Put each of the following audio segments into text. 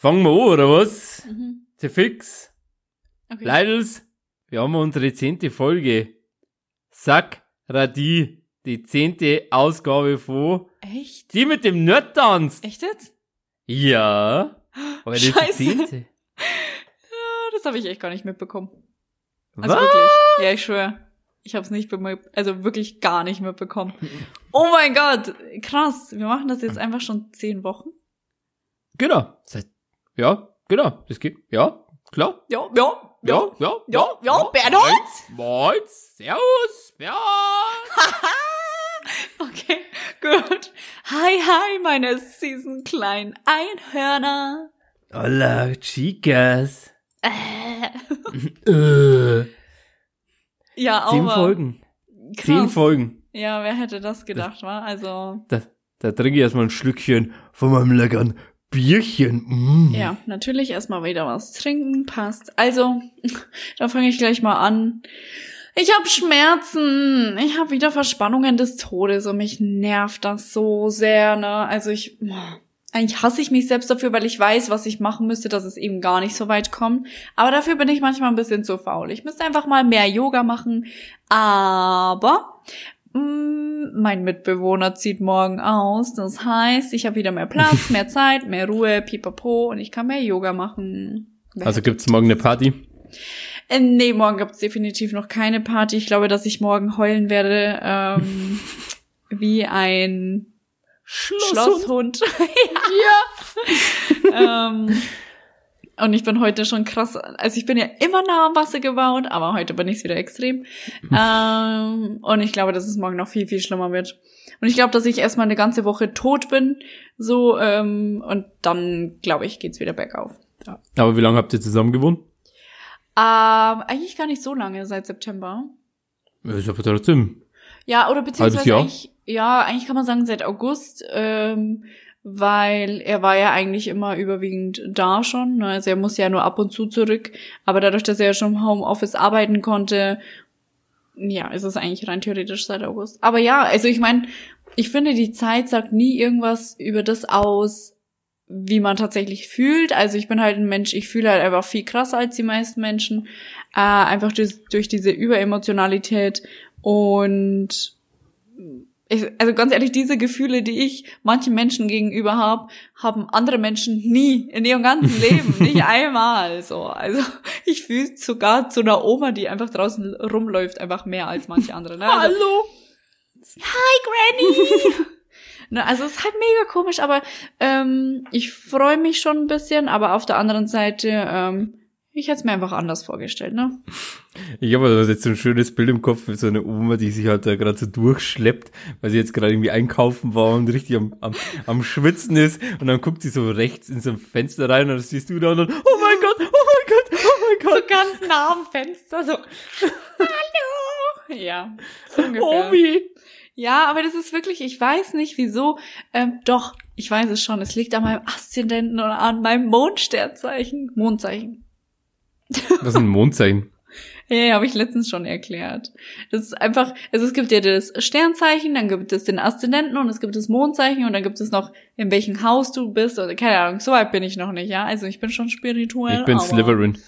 Fangen wir an, oder was? Mhm. Sehr fix. Okay. Leidels, wir haben unsere zehnte Folge. Sack, Radi, die zehnte Ausgabe von Echt? Die mit dem Nerdtanz. Echt jetzt? Ja. Aber das ist Scheiße. die zehnte. Ah, Das habe ich echt gar nicht mitbekommen. Was? Also wirklich. Ja, ich schwöre. Ich habe es nicht bemerkt, also wirklich gar nicht mitbekommen. Oh mein Gott, krass. Wir machen das jetzt einfach schon zehn Wochen. Genau. Seit, ja, genau. Das geht. Ja, klar. Ja, ja, Ja, ja, ja, ja, Bernhard? Moins, Servus, Bernhard. Okay, gut. Hi, hi, meine süßen kleinen Einhörner. Hola, chicas. Äh. Äh, Ja, zehn aber Folgen. krass. Zehn Folgen. Ja, wer hätte das gedacht, wa? Also, Da, da trinke ich erstmal ein Schlückchen von meinem leckeren Bierchen. Mm. ja, natürlich erstmal wieder was trinken, passt. Also, da fange ich gleich mal an. Ich habe Schmerzen. Ich habe wieder Verspannungen des Todes und mich nervt das so sehr, ne? Also ich eigentlich hasse ich mich selbst dafür, weil ich weiß, was ich machen müsste, dass es eben gar nicht so weit kommt. Aber dafür bin ich manchmal ein bisschen zu faul. Ich müsste einfach mal mehr Yoga machen. Aber mein Mitbewohner zieht morgen aus. Das heißt, ich habe wieder mehr Platz, mehr Zeit, mehr Ruhe, pipapo und ich kann mehr Yoga machen. Also gibt's morgen eine Party? Äh, nee, morgen gibt's definitiv noch keine Party. Ich glaube, dass ich morgen heulen werde ähm, wie ein Schlosshund. ja. ähm, und ich bin heute schon krass, also ich bin ja immer nah am Wasser gebaut, aber heute bin ich wieder extrem. ähm, und ich glaube, dass es morgen noch viel, viel schlimmer wird. Und ich glaube, dass ich erstmal eine ganze Woche tot bin, so, ähm, und dann, glaube ich, geht's wieder bergauf. Aber wie lange habt ihr zusammen gewohnt? Ähm, eigentlich gar nicht so lange, seit September. Ist aber trotzdem. Ja, oder beziehungsweise eigentlich, ja, eigentlich kann man sagen seit August, ähm, weil er war ja eigentlich immer überwiegend da schon. Ne? Also er muss ja nur ab und zu zurück. Aber dadurch, dass er ja schon im Homeoffice arbeiten konnte, ja, ist es eigentlich rein theoretisch seit August. Aber ja, also ich meine, ich finde, die Zeit sagt nie irgendwas über das aus, wie man tatsächlich fühlt. Also ich bin halt ein Mensch, ich fühle halt einfach viel krasser als die meisten Menschen. Äh, einfach durch, durch diese Überemotionalität und ich, also ganz ehrlich, diese Gefühle, die ich manchen Menschen gegenüber habe, haben andere Menschen nie in ihrem ganzen Leben, nicht einmal so. Also ich fühle sogar zu einer Oma, die einfach draußen rumläuft, einfach mehr als manche andere. Ne? Also, Hallo. Hi Granny! ne, also es ist halt mega komisch, aber ähm, ich freue mich schon ein bisschen, aber auf der anderen Seite, ähm, ich hätte es mir einfach anders vorgestellt, ne? Ich habe also jetzt so ein schönes Bild im Kopf mit so einer Oma, die sich halt da gerade so durchschleppt, weil sie jetzt gerade irgendwie einkaufen war und richtig am, am, am Schwitzen ist. Und dann guckt sie so rechts in so ein Fenster rein und dann siehst du da und dann, oh mein Gott, oh mein Gott, oh mein So Gott, ganz nah am Fenster, so. Hallo! Ja, so ungefähr. Omi. Ja, aber das ist wirklich, ich weiß nicht wieso. Ähm, doch, ich weiß es schon. Es liegt an meinem Aszendenten oder an meinem Mondsternzeichen. Mondzeichen. Was ist ein Mondzeichen? Ja, ja habe ich letztens schon erklärt. Das ist einfach, also es gibt ja das Sternzeichen, dann gibt es den Aszendenten und es gibt das Mondzeichen und dann gibt es noch, in welchem Haus du bist oder keine Ahnung, so weit bin ich noch nicht, ja. Also ich bin schon spirituell. Ich bin Slytherin.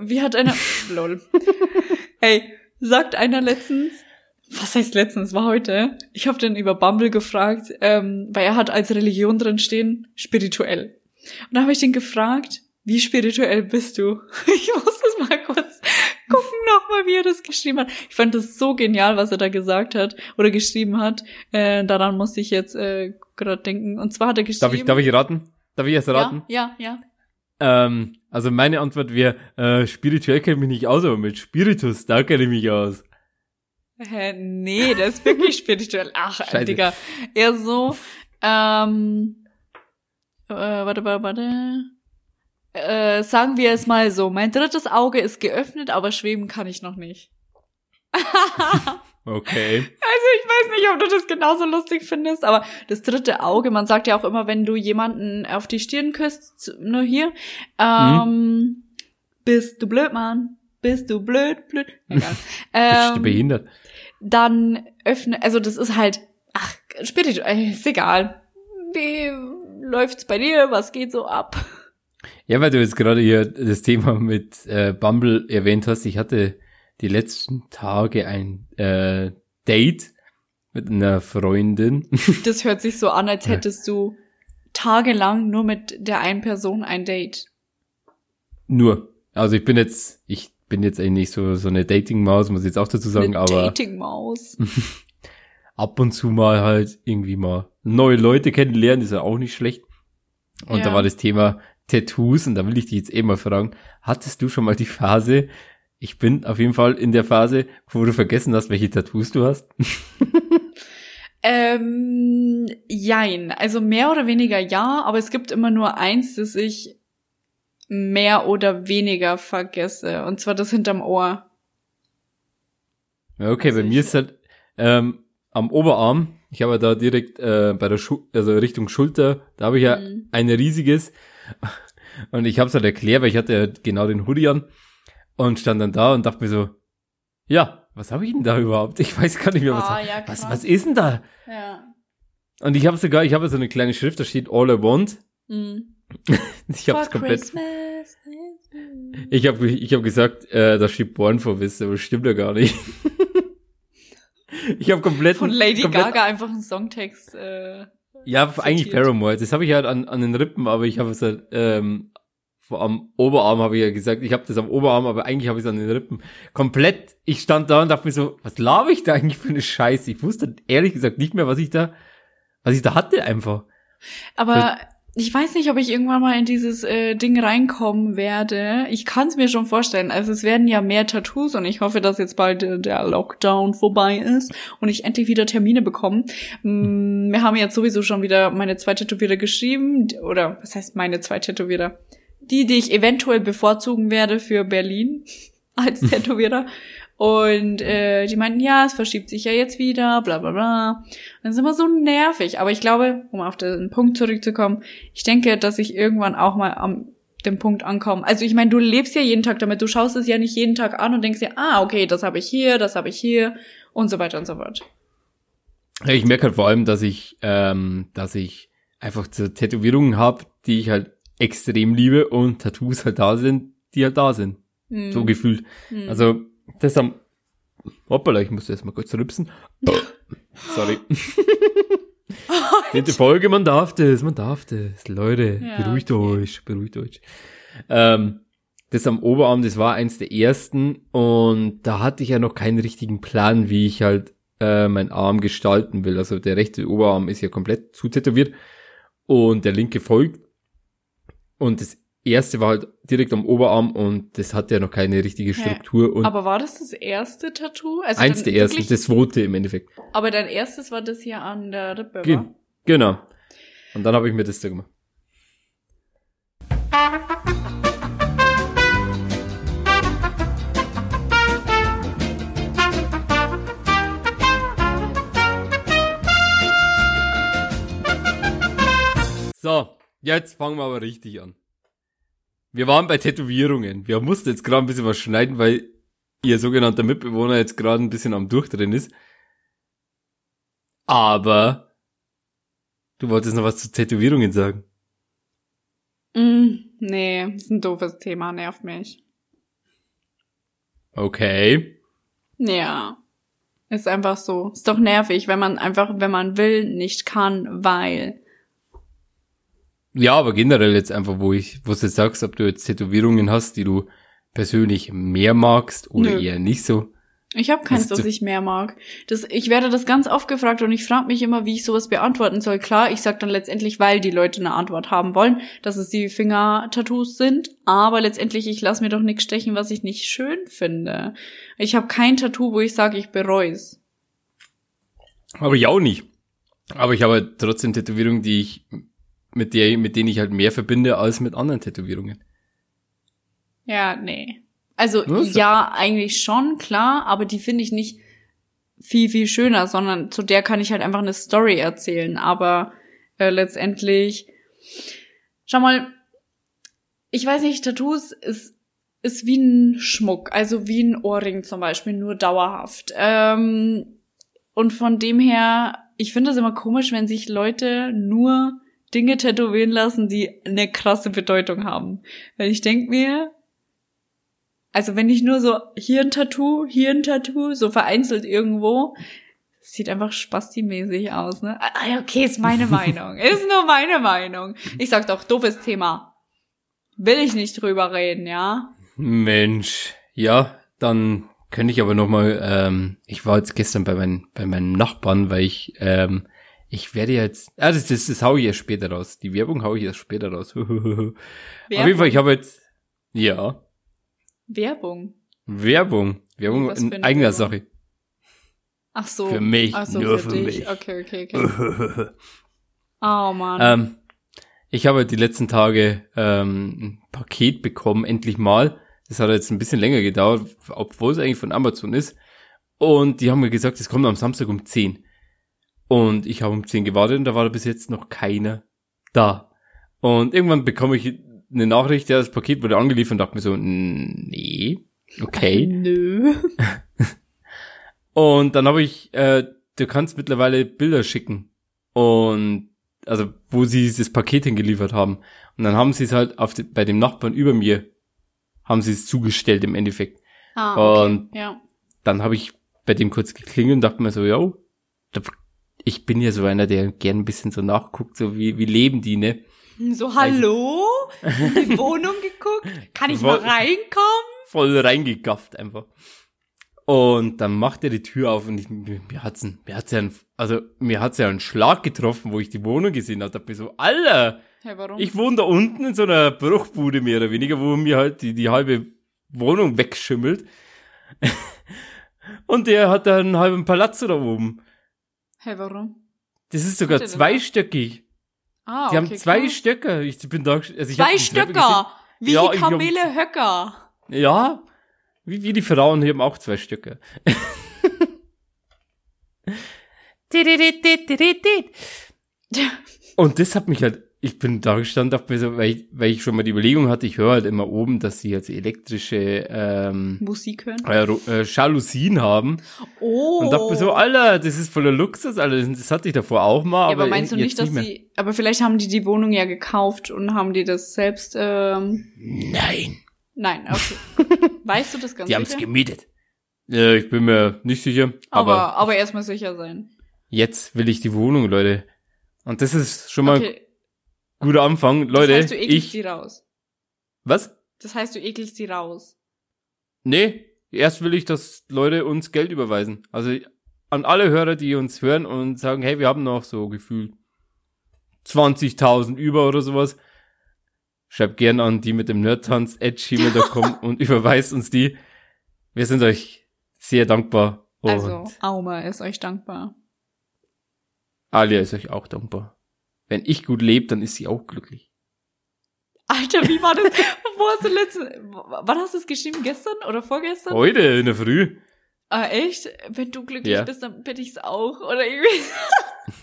Wie hat einer, lol. Ey, sagt einer letztens, was heißt letztens, war heute, ich habe den über Bumble gefragt, ähm, weil er hat als Religion drin stehen, spirituell. Und dann habe ich den gefragt, wie spirituell bist du? Ich muss das mal kurz gucken nochmal, wie er das geschrieben hat. Ich fand das so genial, was er da gesagt hat oder geschrieben hat. Äh, daran musste ich jetzt äh, gerade denken. Und zwar hat er geschrieben. Darf ich, darf ich raten? Darf ich erst raten? Ja, ja, ja. Ähm, also meine Antwort wäre, äh, spirituell kenne ich mich nicht aus, aber mit Spiritus, da kenne ich mich aus. Hä, nee, der ist wirklich spirituell. Ach, Scheiße. Digga. Eher so, ähm, äh, warte, warte, warte. Äh, sagen wir es mal so. Mein drittes Auge ist geöffnet, aber schweben kann ich noch nicht. Okay. Also ich weiß nicht, ob du das genauso lustig findest, aber das dritte Auge, man sagt ja auch immer, wenn du jemanden auf die Stirn küsst, nur hier, ähm, bist du blöd, Mann. Bist du blöd, blöd. Egal. Bist du ähm, behindert? dann öffne, also das ist halt, ach, spirituell, ist egal. Wie läuft's bei dir? Was geht so ab? Ja, weil du jetzt gerade hier das Thema mit äh, Bumble erwähnt hast. Ich hatte die letzten Tage ein äh, Date mit einer Freundin. Das hört sich so an, als hättest du tagelang nur mit der einen Person ein Date. Nur. Also ich bin jetzt, ich bin jetzt eigentlich so, so eine Dating-Maus, muss ich jetzt auch dazu sagen, Eine aber Dating-Maus. ab und zu mal halt irgendwie mal neue Leute kennenlernen, ist ja auch nicht schlecht. Und Ja. da war das Thema Tattoos und da will ich dich jetzt eh mal fragen, hattest du schon mal die Phase, ich bin auf jeden Fall in der Phase, wo du vergessen hast, welche Tattoos du hast? Ähm, jein. Also mehr oder weniger ja, aber es gibt immer nur eins, das ich mehr oder weniger vergesse. Und zwar das hinterm Ohr. Okay, Also bei mir ist halt ähm, am Oberarm, ich habe ja da direkt äh, bei der Schu also Richtung Schulter, da habe ich ja Mhm. ein riesiges und ich habe es halt erklärt, weil ich hatte ja genau den Hoodie an und stand dann da und dachte mir so, ja, was habe ich denn da überhaupt? Ich weiß gar nicht mehr, was, Ah, ja, was, was ist denn da? Ja. Und ich habe sogar, ich habe so eine kleine Schrift, da steht All I Want. Mhm. Ich habe es komplett, Christmas. ich habe ich hab gesagt, äh, da steht Born for This, aber stimmt ja gar nicht. ich habe komplett Von Lady komplett, Gaga einfach einen Songtext. Äh, Ja, eigentlich zitiert. Paramore. Das habe ich halt an, an den Rippen, aber ich habe es halt ähm, vor- am Oberarm habe ich ja gesagt, ich habe das am Oberarm, aber eigentlich habe ich es an den Rippen. Komplett, ich stand da und dachte mir so, was laber ich da eigentlich für eine Scheiße? Ich wusste ehrlich gesagt nicht mehr, was ich da, was ich da hatte einfach. aber ich weiß nicht, ob ich irgendwann mal in dieses äh, Ding reinkommen werde. Ich kann es mir schon vorstellen. Also es werden ja mehr Tattoos und ich hoffe, dass jetzt bald äh, der Lockdown vorbei ist und ich endlich wieder Termine bekomme. Mm, Wir haben jetzt sowieso schon wieder meine zwei Tätowierer geschrieben. Oder was heißt meine zwei Tätowierer? Die, die ich eventuell bevorzugen werde für Berlin als Tätowierer. Und äh, die meinten, ja, es verschiebt sich ja jetzt wieder, bla bla bla. Und das ist immer so nervig. Aber ich glaube, um auf den Punkt zurückzukommen, ich denke, dass ich irgendwann auch mal am dem Punkt ankomme. Also ich meine, du lebst ja jeden Tag damit, du schaust es ja nicht jeden Tag an und denkst dir, ah, okay, das habe ich hier, das habe ich hier und so weiter und so fort. Ich merke halt vor allem, dass ich, ähm, dass ich einfach so Tätowierungen habe, die ich halt extrem liebe und Tattoos halt da sind, die halt da sind. Hm. So gefühlt. Hm. Also, das am, hoppala, ich muss erst mal kurz rübsen. Sorry. Dritte Folge, man darf das, man darf das. Leute, Ja, beruhigt okay. euch, beruhigt euch. Ähm, das am Oberarm, das war eins der ersten und da hatte ich ja noch keinen richtigen Plan, wie ich halt äh, meinen Arm gestalten will. Also der rechte Oberarm ist ja komplett zutätowiert und der linke folgt. Und das erste war halt direkt am Oberarm und das hatte ja noch keine richtige Struktur und aber war das das erste Tattoo? Also eins der ersten, wirklich- das zweite im Endeffekt. aber dein erstes war das hier an der Rippe, Ge wa? genau. Und dann habe ich mir das da gemacht. So, jetzt fangen wir aber richtig an. Wir waren bei Tätowierungen. Wir mussten jetzt gerade ein bisschen was schneiden, weil ihr sogenannter Mitbewohner jetzt gerade ein bisschen am Durchdrehen ist. Aber du wolltest noch was zu Tätowierungen sagen. Mm, nee, ist ein doofes Thema, nervt mich. Okay. Ja. Ist einfach so. Ist doch nervig, wenn man einfach, wenn man will, nicht kann, weil. Ja, aber generell jetzt einfach, wo ich, wo du jetzt sagst, ob du jetzt Tätowierungen hast, die du persönlich mehr magst oder Nö. eher nicht so. Ich habe keins, Das- ich mehr mag. Das, ich werde das ganz oft gefragt und ich frage mich immer, wie ich sowas beantworten soll. Klar, ich sag dann letztendlich, weil die Leute eine Antwort haben wollen, dass es die Finger-Tattoos sind. Aber letztendlich, ich lasse mir doch nichts stechen, was ich nicht schön finde. Ich habe kein Tattoo, wo ich sage, ich bereu's. Aber ich auch nicht. Aber ich habe trotzdem Tätowierungen, die ich, mit der, mit denen ich halt mehr verbinde als mit anderen Tätowierungen. Ja, nee. Also Was? ja, eigentlich schon, klar, aber die finde ich nicht viel, viel schöner, sondern zu der kann ich halt einfach eine Story erzählen. Aber äh, letztendlich, schau mal, ich weiß nicht, Tattoos ist, ist wie ein Schmuck, also wie ein Ohrring zum Beispiel, nur dauerhaft. Ähm, und von dem her, ich finde es immer komisch, wenn sich Leute nur Dinge tätowieren lassen, die eine krasse Bedeutung haben. Weil ich denk mir, also wenn ich nur so hier ein Tattoo, hier ein Tattoo, so vereinzelt irgendwo, sieht einfach spasti-mäßig aus, ne? Ah, okay, ist meine Meinung. ist nur meine Meinung. Ich sag doch, doofes Thema. Will ich nicht drüber reden, ja? Mensch, ja, dann könnte ich aber noch mal. Ähm, ich war jetzt gestern bei, mein, bei meinem Nachbarn, weil ich ähm, ich werde jetzt. Ah, das, das, das hau ich erst später raus. Die Werbung hau ich erst später raus. Auf jeden Fall, ich habe jetzt. Ja. Werbung. Werbung. Werbung in eigener Werbung? Sache. Ach so. Für mich, Ach so, nur für, für dich. mich. Okay, okay, okay. Oh man. Ähm, ich habe die letzten Tage ähm, ein Paket bekommen, endlich mal. Das hat jetzt ein bisschen länger gedauert, obwohl es eigentlich von Amazon ist. Und die haben mir gesagt, es kommt am Samstag um 10. Und ich habe um 10 gewartet und da war bis jetzt noch keiner da. Und irgendwann bekomme ich eine Nachricht, ja, das Paket wurde angeliefert und dachte mir so, nee, okay. Nö. Und dann habe ich, äh, du kannst mittlerweile Bilder schicken. Und also, wo sie das Paket hingeliefert haben. Und dann haben sie es halt auf die, bei dem Nachbarn über mir, haben sie es zugestellt im Endeffekt. Ah, okay. Und ja. dann habe ich bei dem kurz geklingelt und dachte mir so, ja, ich bin ja so einer, der gern ein bisschen so nachguckt, so wie, wie leben die, ne? So, hallo? In die Wohnung geguckt? Kann ich mal Woll- reinkommen? voll reingegafft einfach. Und dann macht er die Tür auf und ich, mir, mir hat's, ein, mir hat's ja ein, also mir hat's ja einen Schlag getroffen, wo ich die Wohnung gesehen habe. Da bin ich so, Alter, Hey, warum? ich wohne da unten in so einer Bruchbude mehr oder weniger, wo mir halt die, die halbe Wohnung wegschimmelt. und der hat da einen halben Palazzo da oben. Hey, warum? Das ist sogar zweistöckig. Ah, Die okay, haben zwei krass. Stöcke. Ich bin da, also ich Zwei Stöcker! Wie Ja, die ich hab- Kamele Höcker. Ja, wie, wie die Frauen, die haben auch zwei Stöcke. Und das hat mich halt, ich bin da gestanden, dachte weil ich, weil ich schon mal die Überlegung hatte, ich höre halt immer oben, dass sie jetzt elektrische ähm, Musik hören. äh, äh, Jalousien haben. Oh. Und dachte mir so, Alter, das ist voller Luxus, Alter, das, das hatte ich davor auch mal. ja, aber meinst du nicht, dass mehr. sie, aber vielleicht haben die die Wohnung ja gekauft und haben die das selbst, ähm, Nein, nein, okay. weißt du das ganz die haben es gemietet. Ja, ich bin mir nicht sicher, aber, Aber, aber erstmal sicher sein. jetzt will ich die Wohnung, Leute. Und das ist schon mal Okay, guter Anfang. Leute, das heißt, du ekelst ich, die raus. was? Das heißt, du ekelst die raus. Nee, erst will ich, dass Leute uns Geld überweisen. Also an alle Hörer, die uns hören und sagen, hey, wir haben noch so gefühlt 20.000 über oder sowas. Schreibt gern an die mit dem Nerdtanz at gmail.com und überweist uns die. Wir sind euch sehr dankbar. Also, Auma ist euch dankbar. Alia ist euch auch dankbar. Wenn ich gut lebe, dann ist sie auch glücklich. Alter, wie war das? Wo hast du letzte, wann hast du es geschrieben? Gestern oder vorgestern? Heute in der Früh. Ah, echt? Wenn du glücklich Ja. bist, dann bin ich's auch. Oder irgendwie.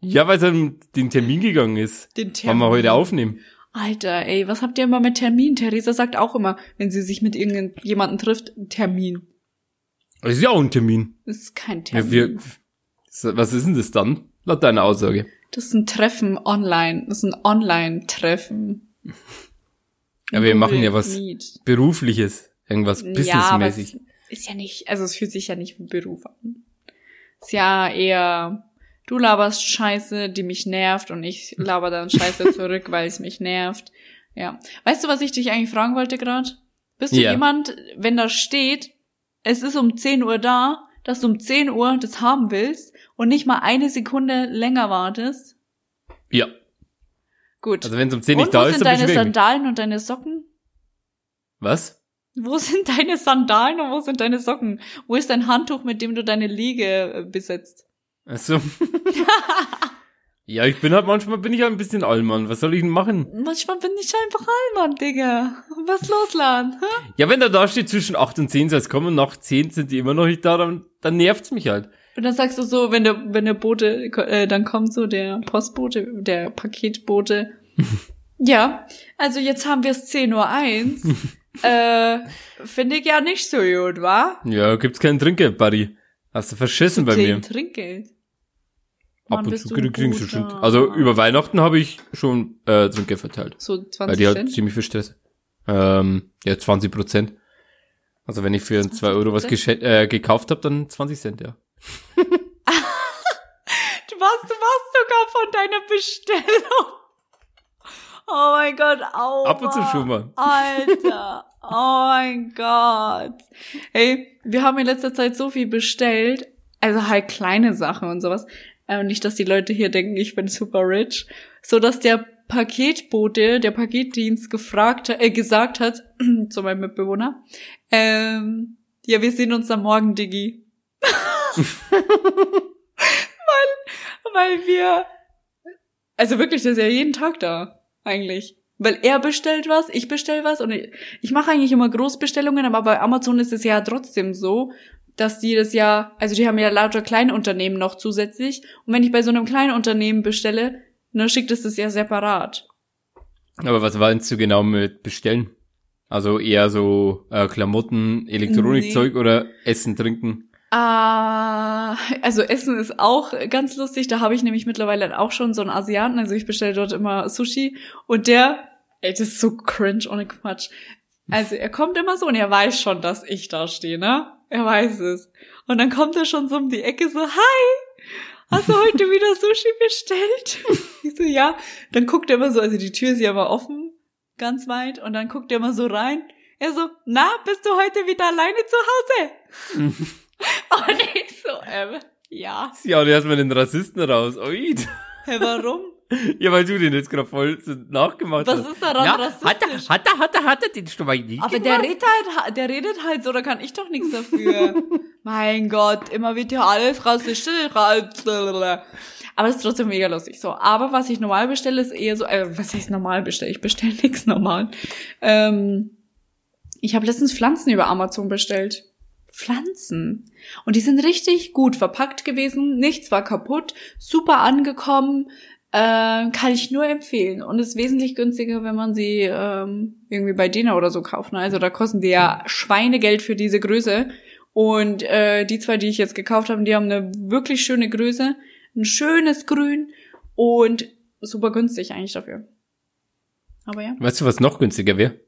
Ja, weil es um den Termin gegangen ist. Den Termin. wir heute aufnehmen. Alter, ey, was habt ihr immer mit Termin? Theresa sagt auch immer, wenn sie sich mit irgendjemandem trifft, Termin. Das ist ja auch ein Termin. Das ist kein Ja, Termin. wir, was ist denn das dann? Laut deiner Aussage. Das ist ein Treffen online. Das ist ein Online-Treffen. Ja, wir machen ja was Meet. Berufliches. Irgendwas Ja, aber es businessmäßig. ist ja nicht, also es fühlt sich ja nicht wie Beruf an. Ist ja eher, du laberst Scheiße, die mich nervt und ich laber dann Scheiße zurück, weil es mich nervt. Ja. Weißt du, was ich dich eigentlich fragen wollte gerade? Bist du Ja. jemand, wenn da steht, es ist um 10 Uhr da, dass du um 10 Uhr das haben willst und nicht mal eine Sekunde länger wartest? Ja. Gut. Also wenn es um 10 und nicht da wo ist, sind dann deine ich mich. Sandalen und deine Socken? Was? Wo sind deine Sandalen und wo sind deine Socken? Wo ist dein Handtuch, mit dem du deine Liege äh, besetzt? Also. ja, ich bin halt manchmal bin ich halt ein bisschen Allmann. Was soll ich denn machen? Manchmal bin ich einfach Allmann, Digga. Was los, Lan? Ja, wenn da da steht zwischen 8 und 10 soll es kommen und nach 10 sind die immer noch nicht da, dann, dann nervt's mich halt. Und dann sagst du so, wenn der, wenn der Bote, äh, dann kommt so der Postbote, der Paketbote. ja, also jetzt haben wir es 10.01 Uhr. äh, finde ich ja nicht so gut, wa? Ja, gibt's kein Trinkgeld, Buddy. Hast du verschissen bei mir. Trinkgeld. Wann Ab und zu du krieg- kriegen sie gut schon. Also über Weihnachten habe ich schon äh, Trinkgeld verteilt. So Weil 20 die hat ziemlich viel Stress. Ähm, ja, 20 Prozent. Also wenn ich für 2 Euro was 20%? gesche- äh, gekauft habe, dann 20 Cent, ja. Du warst, du warst sogar von deiner Bestellung. Oh mein Gott, au. Ab und zu schon mal. Alter. Oh mein Gott. Hey, wir haben in letzter Zeit so viel bestellt. Also halt kleine Sachen und sowas. Äh, nicht, dass die Leute hier denken, ich bin super rich. So dass der Paketbote, der Paketdienst gefragt, äh, gesagt hat, zu meinem Mitbewohner, ähm, ja, wir sehen uns am Morgen, Diggi. weil, weil wir, also wirklich, der ist ja jeden Tag da, eigentlich. Weil er bestellt was, ich bestell was und ich, ich mache eigentlich immer Großbestellungen, aber bei Amazon ist es ja trotzdem so, dass die das ja, also die haben ja lauter Kleinunternehmen noch zusätzlich und wenn ich bei so einem kleinen Unternehmen bestelle, dann schickt es das ja separat. Aber was meinst du genau mit bestellen? Also eher so äh, Klamotten, Elektronikzeug oder Essen, Trinken? Ah, also Essen ist auch ganz lustig. Da habe ich nämlich mittlerweile auch schon so einen Asiaten. Also ich bestelle dort immer Sushi und der, ey, das ist so cringe ohne Quatsch. Also er kommt immer so und er weiß schon, dass ich da stehe, ne? Er weiß es. Und dann kommt er schon so um die Ecke so, hi, hast du heute wieder Sushi bestellt? Ich so, ja. Dann guckt er immer so, also die Tür ist ja immer offen, ganz weit, und dann guckt er immer so rein. Er so, na, bist du heute wieder alleine zu Hause? Und ich so, ähm, ja. Ja, und erstmal den Rassisten raus. Ui. Hä, warum? Ja, weil du den jetzt gerade voll nachgemacht Was hast. ist daran ja, rassistisch? Hat er, hat er, hat er, hat er den schon mal nicht Aber der redet halt, der redet halt so, da kann ich doch nichts dafür. mein Gott, immer wird ja alles rassistisch. Aber es ist trotzdem mega lustig. So, aber was ich normal bestelle, ist eher so, äh, was heißt normal bestelle? Ich bestelle nichts normal. Ähm, ich habe letztens Pflanzen über Amazon bestellt. Pflanzen. Und die sind richtig gut verpackt gewesen. Nichts war kaputt. Super angekommen. Äh, kann ich nur empfehlen. Und ist wesentlich günstiger, wenn man sie ähm, irgendwie bei Dena oder so kauft. Ne? Also da kosten die ja Schweinegeld für diese Größe. Und äh, die zwei, die ich jetzt gekauft habe, die haben eine wirklich schöne Größe. Ein schönes Grün und super günstig eigentlich dafür. Aber ja. Weißt du, was noch günstiger wäre?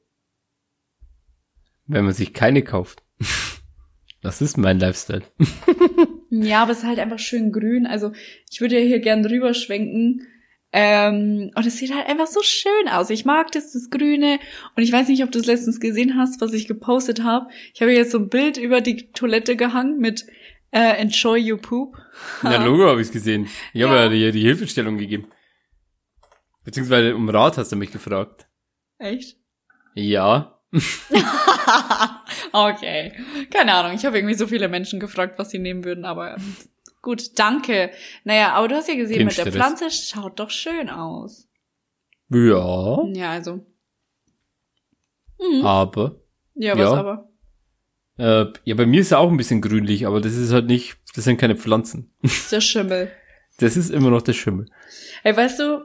Wenn man sich keine kauft. Das ist mein Lifestyle. Ja, aber es ist halt einfach schön grün. Also ich würde ja hier gern drüber schwenken. Ähm, und es sieht halt einfach so schön aus. Ich mag das, das Grüne. Und ich weiß nicht, ob du es letztens gesehen hast, was ich gepostet habe. Ich habe jetzt so ein Bild über die Toilette gehangen mit äh, Enjoy Your Poop. Ja, Logo habe ich gesehen. Ich habe Ja. ja die, die Hilfestellung gegeben. Beziehungsweise um Rat hast du mich gefragt. Echt? Ja. okay. Keine Ahnung. Ich habe irgendwie so viele Menschen gefragt, was sie nehmen würden, aber gut, danke. Naja, aber du hast ja gesehen, mit der. Pflanze schaut doch schön aus. Ja. Ja, also. Mhm. Aber. Ja, was ja. aber? Äh, ja, bei mir ist er auch ein bisschen grünlich, aber das ist halt nicht, das sind keine Pflanzen. Das ist der Schimmel. Das ist immer noch der Schimmel. Ey, weißt du,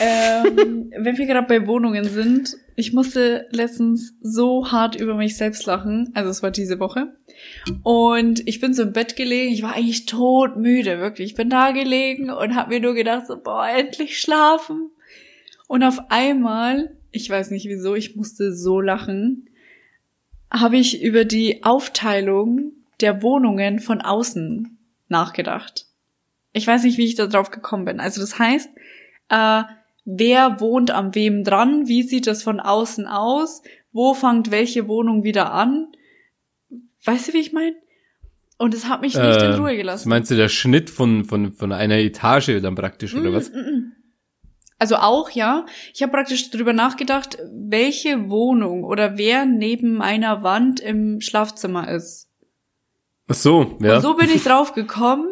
ähm, wenn wir gerade bei Wohnungen sind, ich musste letztens so hart über mich selbst lachen. Also es war diese Woche. Und ich bin so im Bett gelegen. Ich war eigentlich todmüde, wirklich. Ich bin da gelegen und habe mir nur gedacht, so, boah, endlich schlafen. Und auf einmal, ich weiß nicht wieso, ich musste so lachen, habe ich über die Aufteilung der Wohnungen von außen nachgedacht. Ich weiß nicht, wie ich da drauf gekommen bin. Also das heißt, äh, wer wohnt am wem dran, wie sieht das von außen aus, wo fängt welche Wohnung wieder an. Weißt du, wie ich meine? Und es hat mich nicht in Äh, Ruhe gelassen. meinst du, der Schnitt von, von, von einer Etage dann praktisch, oder Mm, was? mm, mm. Also auch, ja. Ich habe praktisch drüber nachgedacht, welche Wohnung oder wer neben meiner Wand im Schlafzimmer ist. Ach so, ja. Und so bin ich drauf gekommen,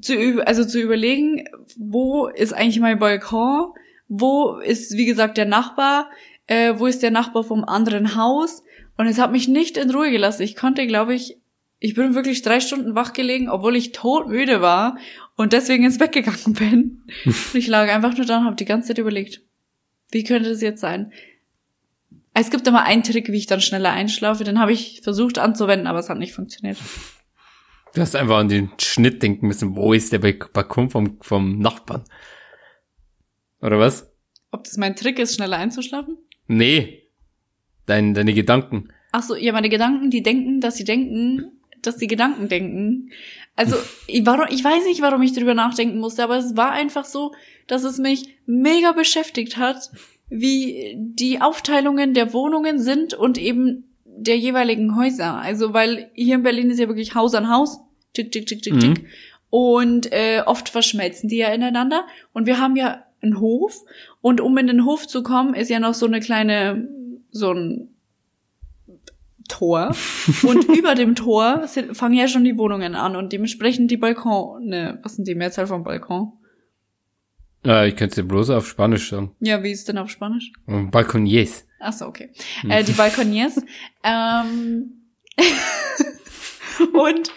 zu, also zu überlegen, wo ist eigentlich mein Balkon, wo ist, wie gesagt, der Nachbar, äh, wo ist der Nachbar vom anderen Haus. Und es hat mich nicht in Ruhe gelassen. Ich konnte, glaube ich, ich bin wirklich drei Stunden wach gelegen, obwohl ich todmüde war und deswegen ins Bett gegangen bin. ich lag einfach nur da und habe die ganze Zeit überlegt, wie könnte das jetzt sein? Es gibt immer einen Trick, wie ich dann schneller einschlafe. Den habe ich versucht anzuwenden, aber es hat nicht funktioniert. Du hast einfach an den Schnitt denken müssen. Wo ist der Balkon vom, vom Nachbarn? Oder was? Ob das mein Trick ist, schneller einzuschlafen? Nee. Dein, deine Gedanken. Ach so, ja, meine Gedanken, die denken, dass sie denken, dass die Gedanken denken. Also, ich, warum, ich weiß nicht, warum ich drüber nachdenken musste, aber es war einfach so, dass es mich mega beschäftigt hat, wie die Aufteilungen der Wohnungen sind und eben der jeweiligen Häuser. Also, weil hier in Berlin ist ja wirklich Haus an Haus. Tick, tick, tick, tick, Mhm. tick. Und äh, oft verschmelzen die ja ineinander. Und wir haben ja einen Hof. Und um in den Hof zu kommen, ist ja noch so eine kleine, so ein Tor. Und über dem Tor sind, fangen ja schon die Wohnungen an und dementsprechend die Balkone. Was sind die Mehrzahl vom Balkon? Äh, ich könnte es dir bloß auf Spanisch sagen. Ja, wie ist denn auf Spanisch? Balkoniers. Ach so, okay. Äh, die Balkoniers. ähm, und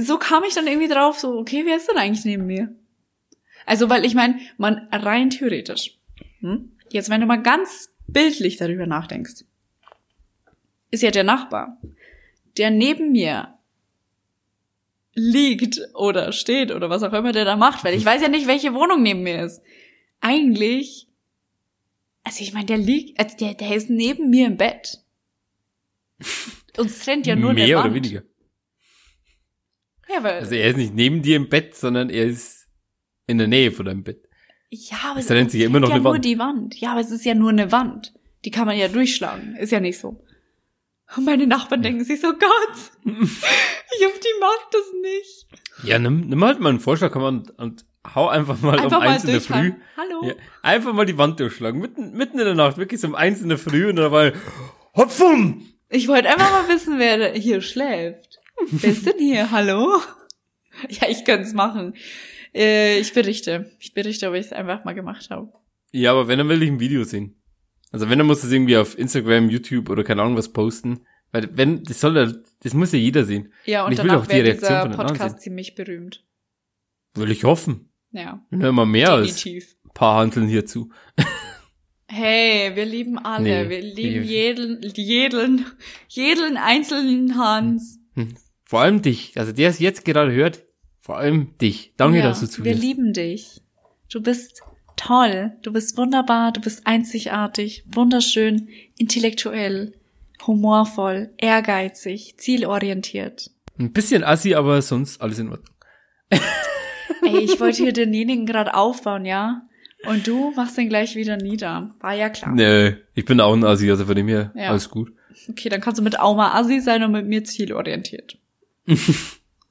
so kam ich dann irgendwie drauf, so, okay, wer ist denn eigentlich neben mir? Also, weil ich meine, man rein theoretisch, hm? jetzt wenn du mal ganz bildlich darüber nachdenkst, ist ja der Nachbar, der neben mir liegt oder steht oder was auch immer der da macht, weil ich weiß ja nicht, welche Wohnung neben mir ist. Eigentlich, also ich meine, der liegt, also der, der ist neben mir im Bett. Uns trennt ja nur Mehr eine Wand. oder weniger. Ja, weil, Also er ist nicht neben dir im Bett, sondern er ist in der Nähe von deinem Bett. ja, aber es trennt sich ja immer noch ja eine nur Wand. die Wand. Ja, aber es ist ja nur eine Wand. Die kann man ja durchschlagen. Ist ja nicht so. Und meine Nachbarn denken sich so, Gott, ich hoffe, die mag das nicht. Ja, nimm, nimm halt mal einen Vorschlag komm, und, und hau einfach mal Einfach um mal eins in der Früh. Hallo. Ja, einfach mal die Wand durchschlagen. Mitten, mitten in der Nacht, wirklich so um eins in der Früh und dabei Hopfum! Ich wollte einfach mal wissen, wer hier schläft. Wer ist denn hier? Hallo? Ja, ich könnte es machen. Äh, ich berichte. Ich berichte, ob ich es einfach mal gemacht habe. Ja, aber wenn, dann will ich ein Video sehen. Also wenn, dann muss das irgendwie auf Instagram, YouTube oder keine Ahnung was posten. Weil wenn, das soll ja, das muss ja jeder sehen. Ja, und Ich will auch die Reaktion dieser von den anderen Podcast ziemlich berühmt. Will ich hoffen. Ja, Dann hören wir mehr als definitiv. ein paar Hanseln hierzu. Hey, wir lieben alle. Nee, wir lieben jeden, jeden, jeden einzelnen Hans. Vor allem dich. Also der es jetzt gerade hört, vor allem dich. Danke, ja, dass du wir zuhörst. lieben dich. Du bist toll. Du bist wunderbar. Du bist einzigartig, wunderschön, intellektuell, humorvoll, ehrgeizig, zielorientiert. Ein bisschen assi, aber sonst alles in Ordnung. Ey, ich wollte hier denjenigen gerade aufbauen, ja? Und du machst den gleich wieder nieder. War ja klar. Nee, ich bin auch ein Assi, also von dem her Ja. alles gut. Okay, dann kannst du mit Auma Assi sein und mit mir zielorientiert.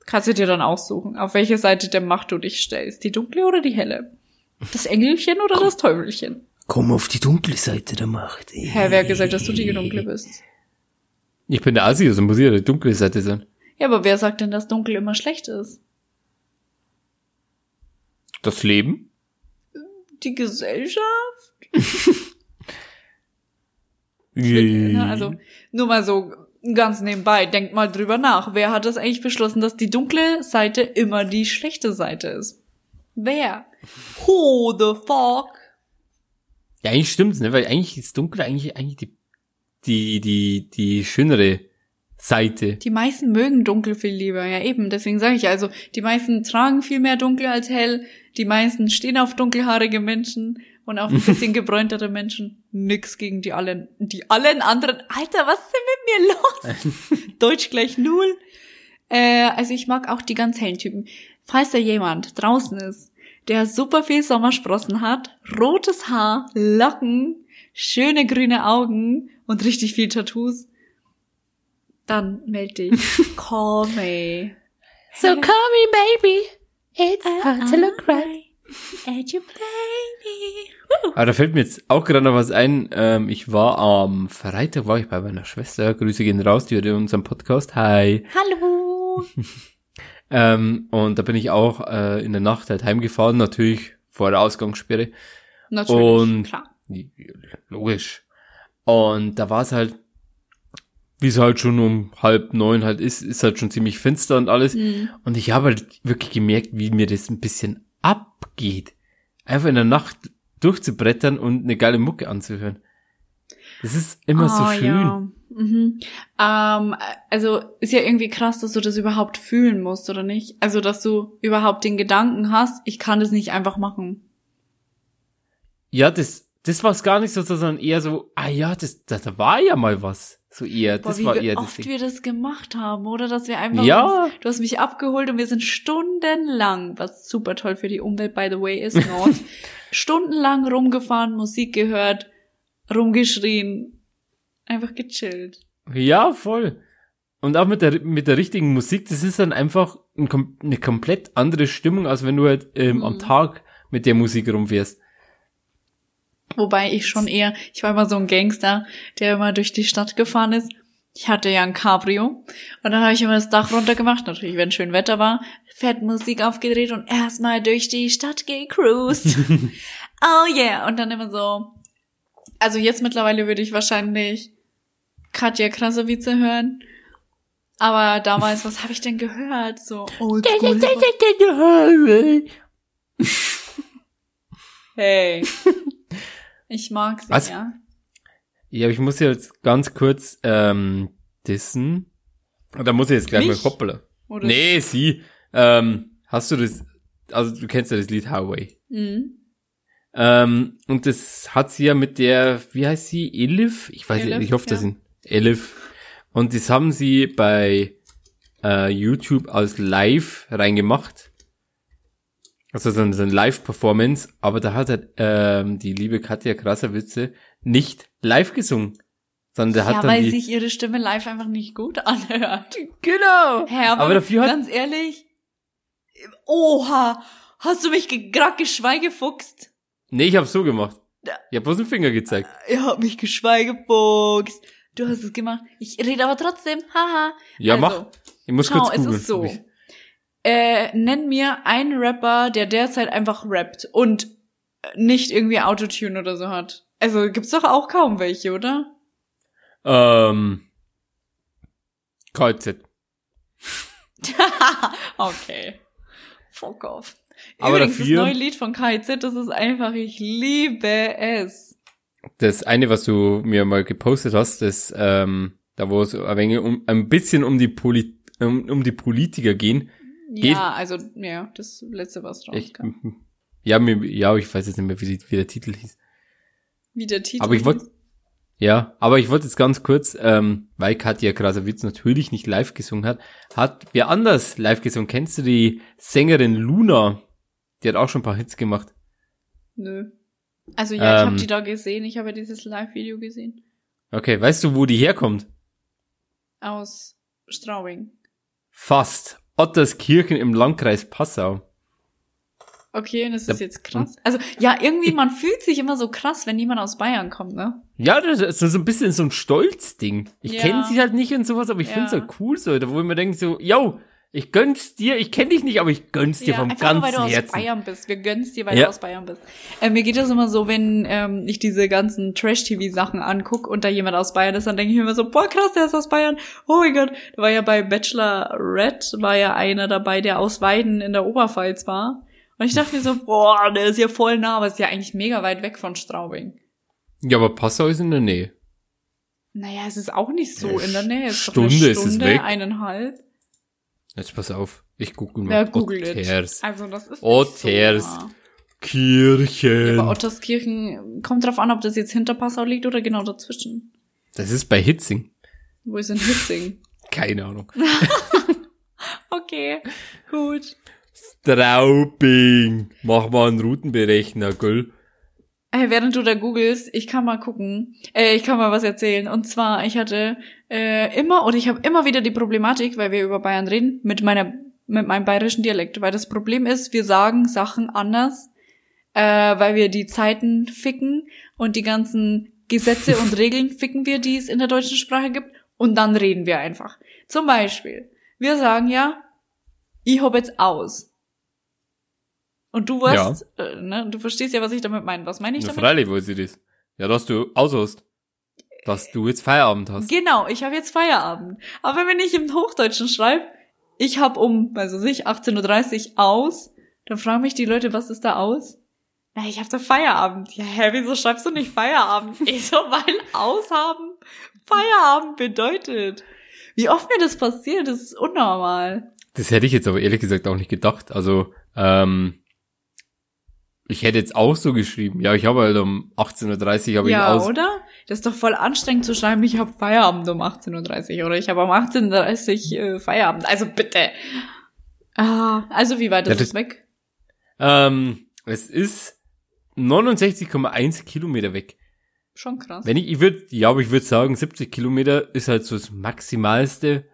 kannst du dir dann aussuchen, auf welche Seite der Macht du dich stellst. Die dunkle oder die helle? Das Engelchen oder das Teufelchen? Komm auf die dunkle Seite der Macht. Hä, wer hat gesagt, dass du die dunkle bist? Ich bin der Assi, also muss ich ja die dunkle Seite sein. Ja, aber wer sagt denn, dass dunkel immer schlecht ist? Das Leben? Die Gesellschaft? Ne, Also, nur mal so ganz nebenbei, denkt mal drüber nach. Wer hat das eigentlich beschlossen, dass die dunkle Seite immer die schlechte Seite ist? Wer? Who the fuck? Ja, eigentlich stimmt's, ne? Weil eigentlich ist dunkel eigentlich, eigentlich die, die, die, die schönere Seite. Die meisten mögen dunkel viel lieber, ja eben. Deswegen sage ich also, die meisten tragen viel mehr dunkel als hell. Die meisten stehen auf dunkelhaarige Menschen und auf ein bisschen gebräuntere Menschen. Nix gegen die allen, die allen anderen. Alter, was ist denn mit mir los? Deutsch gleich null. Äh, also ich mag auch die ganz hellen Typen. Falls da jemand draußen ist, der super viel Sommersprossen hat, rotes Haar, Locken, schöne grüne Augen und richtig viel Tattoos, dann meld dich. Call me. So call me baby. It's hard to look right. You, baby. Aber da fällt mir jetzt auch gerade noch was ein. Ähm, ich war am Freitag, war ich bei meiner Schwester. Grüße gehen raus, die hört ja unseren Podcast. Hi. Hallo. Ähm, und da bin ich auch äh, in der Nacht halt heimgefahren, natürlich vor der Ausgangssperre. Natürlich, Und- klar. Logisch. Und da war es halt, wie es halt schon um halb neun halt ist, ist halt schon ziemlich finster und alles. Mhm. Und ich habe halt wirklich gemerkt, wie mir das ein bisschen abgeht. Einfach in der Nacht durchzubrettern und eine geile Mucke anzuhören. Das ist immer so Ah, schön. Ja. Mhm. Ähm, also ist ja irgendwie krass, dass du das überhaupt fühlen musst, oder nicht? Also, dass du überhaupt den Gedanken hast, ich kann das nicht einfach machen. Ja, das, das war es gar nicht so, sondern eher so, ah ja, das, das, da war ja mal was. So eher, Boah, das wie war eher das oft Ding. wir das gemacht haben, oder? Dass wir einfach Ja. uns, du hast mich abgeholt und wir sind stundenlang, was super toll für die Umwelt, by the way, ist, Nord, stundenlang rumgefahren, Musik gehört, rumgeschrien, einfach gechillt. Ja, voll. Und auch mit der, mit der richtigen Musik, das ist dann einfach ein, eine komplett andere Stimmung, als wenn du halt ähm, Mhm. am Tag mit der Musik rumfährst. Wobei ich schon eher, ich war immer so ein Gangster, der immer durch die Stadt gefahren ist. Ich hatte ja ein Cabrio und dann habe ich immer das Dach runtergemacht, natürlich wenn schön Wetter war, fett Musik aufgedreht und erstmal durch die Stadt gecruised. oh yeah, und dann immer so. Also jetzt mittlerweile würde ich wahrscheinlich Katja Krasavice hören. Aber damals, was habe ich denn gehört? So oldschool. Hey. Ich mag sie, Was? ja. Ja, aber ich muss jetzt ganz kurz ähm, dissen. Und da muss ich jetzt gleich Mich? mal koppeln. Oder Nee, sie. Ähm, hast du das, also du kennst ja das Lied Highway. Mhm. Ähm, und das hat sie ja mit der, wie heißt sie, Elif? Ich weiß nicht, ich hoffe, das ja. sind Elif. Und das haben sie bei äh, YouTube als Live reingemacht. Also so ein, so ein Live-Performance, aber da hat halt, ähm, die liebe Katja Krasserwitze nicht live gesungen. Sondern der Ja, hat dann weil die, sich ihre Stimme live einfach nicht gut anhört. Genau! Hä, aber, aber dafür hat, ganz ehrlich, oha, hast du mich ge grad geschweigefuchst? nee, ich hab's so gemacht. Ich hab bloß den Finger gezeigt. Ihr habt mich geschweigefuchst. Du hast es gemacht. Ich rede aber trotzdem, haha. Ja, also, mach. Ich muss Schau, kurz es googeln. ist so. Äh, nenn mir einen Rapper, der derzeit einfach rappt und nicht irgendwie Autotune oder so hat. Also gibt's doch auch kaum welche, oder? Ähm, KZ. okay. Fuck off. Aber Übrigens, dafür- das neue Lied von KIZ, das ist einfach, ich liebe es. Das eine, was du mir mal gepostet hast, das, ähm, da wo es ein, wenig um, ein bisschen um die Poli um, um die Politiker gehen. Ja, also, ja, das letzte, was Ich, rauskam. ja, mir, ja, ich weiß jetzt nicht mehr, wie, wie der Titel hieß. Wie der Titel. Aber ich wollte, ja, aber ich wollte jetzt ganz kurz, ähm, weil Katja Krasowitz natürlich nicht live gesungen hat, hat wer anders live gesungen. Kennst du die Sängerin Luna? Die hat auch schon ein paar Hits gemacht. Nö. Also ja, ich Ähm. habe die da gesehen. Ich habe ja dieses Live-Video gesehen. Okay, weißt du, wo die herkommt? Aus Straubing. Fast. Otterskirchen im Landkreis Passau. Okay, und das Da- ist jetzt krass. Also, ja, irgendwie, man fühlt sich immer so krass, wenn jemand aus Bayern kommt, ne? Ja, das ist so ein bisschen so ein Stolzding. Ich Ja. kenne sie halt nicht und sowas, aber ich Ja. find's halt cool so, da wo ich mir denke so, yo, ich gönn's dir, ich kenne dich nicht, aber ich gönn's dir vom einfach nur, weil ganzen du aus Herzen. Bayern bist. Wir gönnen's dir, weil Ja. du aus Bayern bist. Äh, mir geht das immer so, wenn ähm, ich diese ganzen Trash-TV-Sachen anguck und da jemand aus Bayern ist, dann denke ich mir immer so, boah, krass, der ist aus Bayern. Oh mein Gott. Da war ja bei Bachelor Red, war ja einer dabei, der aus Weiden in der Oberpfalz war. Und ich dachte mir so, boah, der ist ja voll nah, aber ist ja eigentlich mega weit weg von Straubing. Ja, aber Passau ist in der Nähe. Naja, es ist auch nicht so in der Nähe. Es ist doch Stunde eine ist es Stunde, weg. eineinhalb. Jetzt pass auf, ich google mal. Ja, google. Otters. Also das ist Otters. so. Kirchen. Aber Otterskirchen kommt drauf an, ob das jetzt hinter Passau liegt oder genau dazwischen. das ist bei Hitzing. Wo ist denn Hitzing? Keine Ahnung. Okay, gut. Straubing. Mach mal einen Routenberechner, gell? Äh, während du da googelst, ich kann mal gucken, äh, ich kann mal was erzählen. Und zwar, ich hatte äh, immer oder ich habe immer wieder die Problematik, weil wir über Bayern reden, mit meiner mit meinem bayerischen Dialekt. Weil das Problem ist, wir sagen Sachen anders, äh, weil wir die Zeiten ficken und die ganzen Gesetze und Regeln ficken wir, die es in der deutschen Sprache gibt. Und dann reden wir einfach. Zum Beispiel, wir sagen ja, ich hab jetzt aus. Und du weißt, äh, ne, du verstehst ja, was ich damit meine. Was meine ich Na, damit? freilich, wo sie das. Ja, dass du aus hast. Dass du jetzt Feierabend hast. Genau, ich habe jetzt Feierabend. Aber wenn ich im Hochdeutschen schreibe, ich habe um, also sich 18.30 Uhr aus, dann fragen mich die Leute, was ist da aus? na, ich hab da Feierabend. Ja, hä, wieso schreibst du nicht Feierabend? Ich so, weil aushaben Feierabend bedeutet. Wie oft mir das passiert, das ist unnormal. Das hätte ich jetzt aber ehrlich gesagt auch nicht gedacht. Also, ähm, ich hätte jetzt auch so geschrieben. Ja, ich habe halt um 18.30 Uhr habe ich Ja, aus. oder? Das ist doch voll anstrengend zu schreiben, ich habe Feierabend um 18.30 Uhr oder ich habe um 18.30 Uhr äh, Feierabend. Also bitte. Ah, also wie weit Ja, ist das- es weg? Ähm, es ist 69,1 Kilometer weg. Schon krass. Wenn ich, ich würde, ja, aber ich würde sagen, 70 Kilometer ist halt so das Maximalste,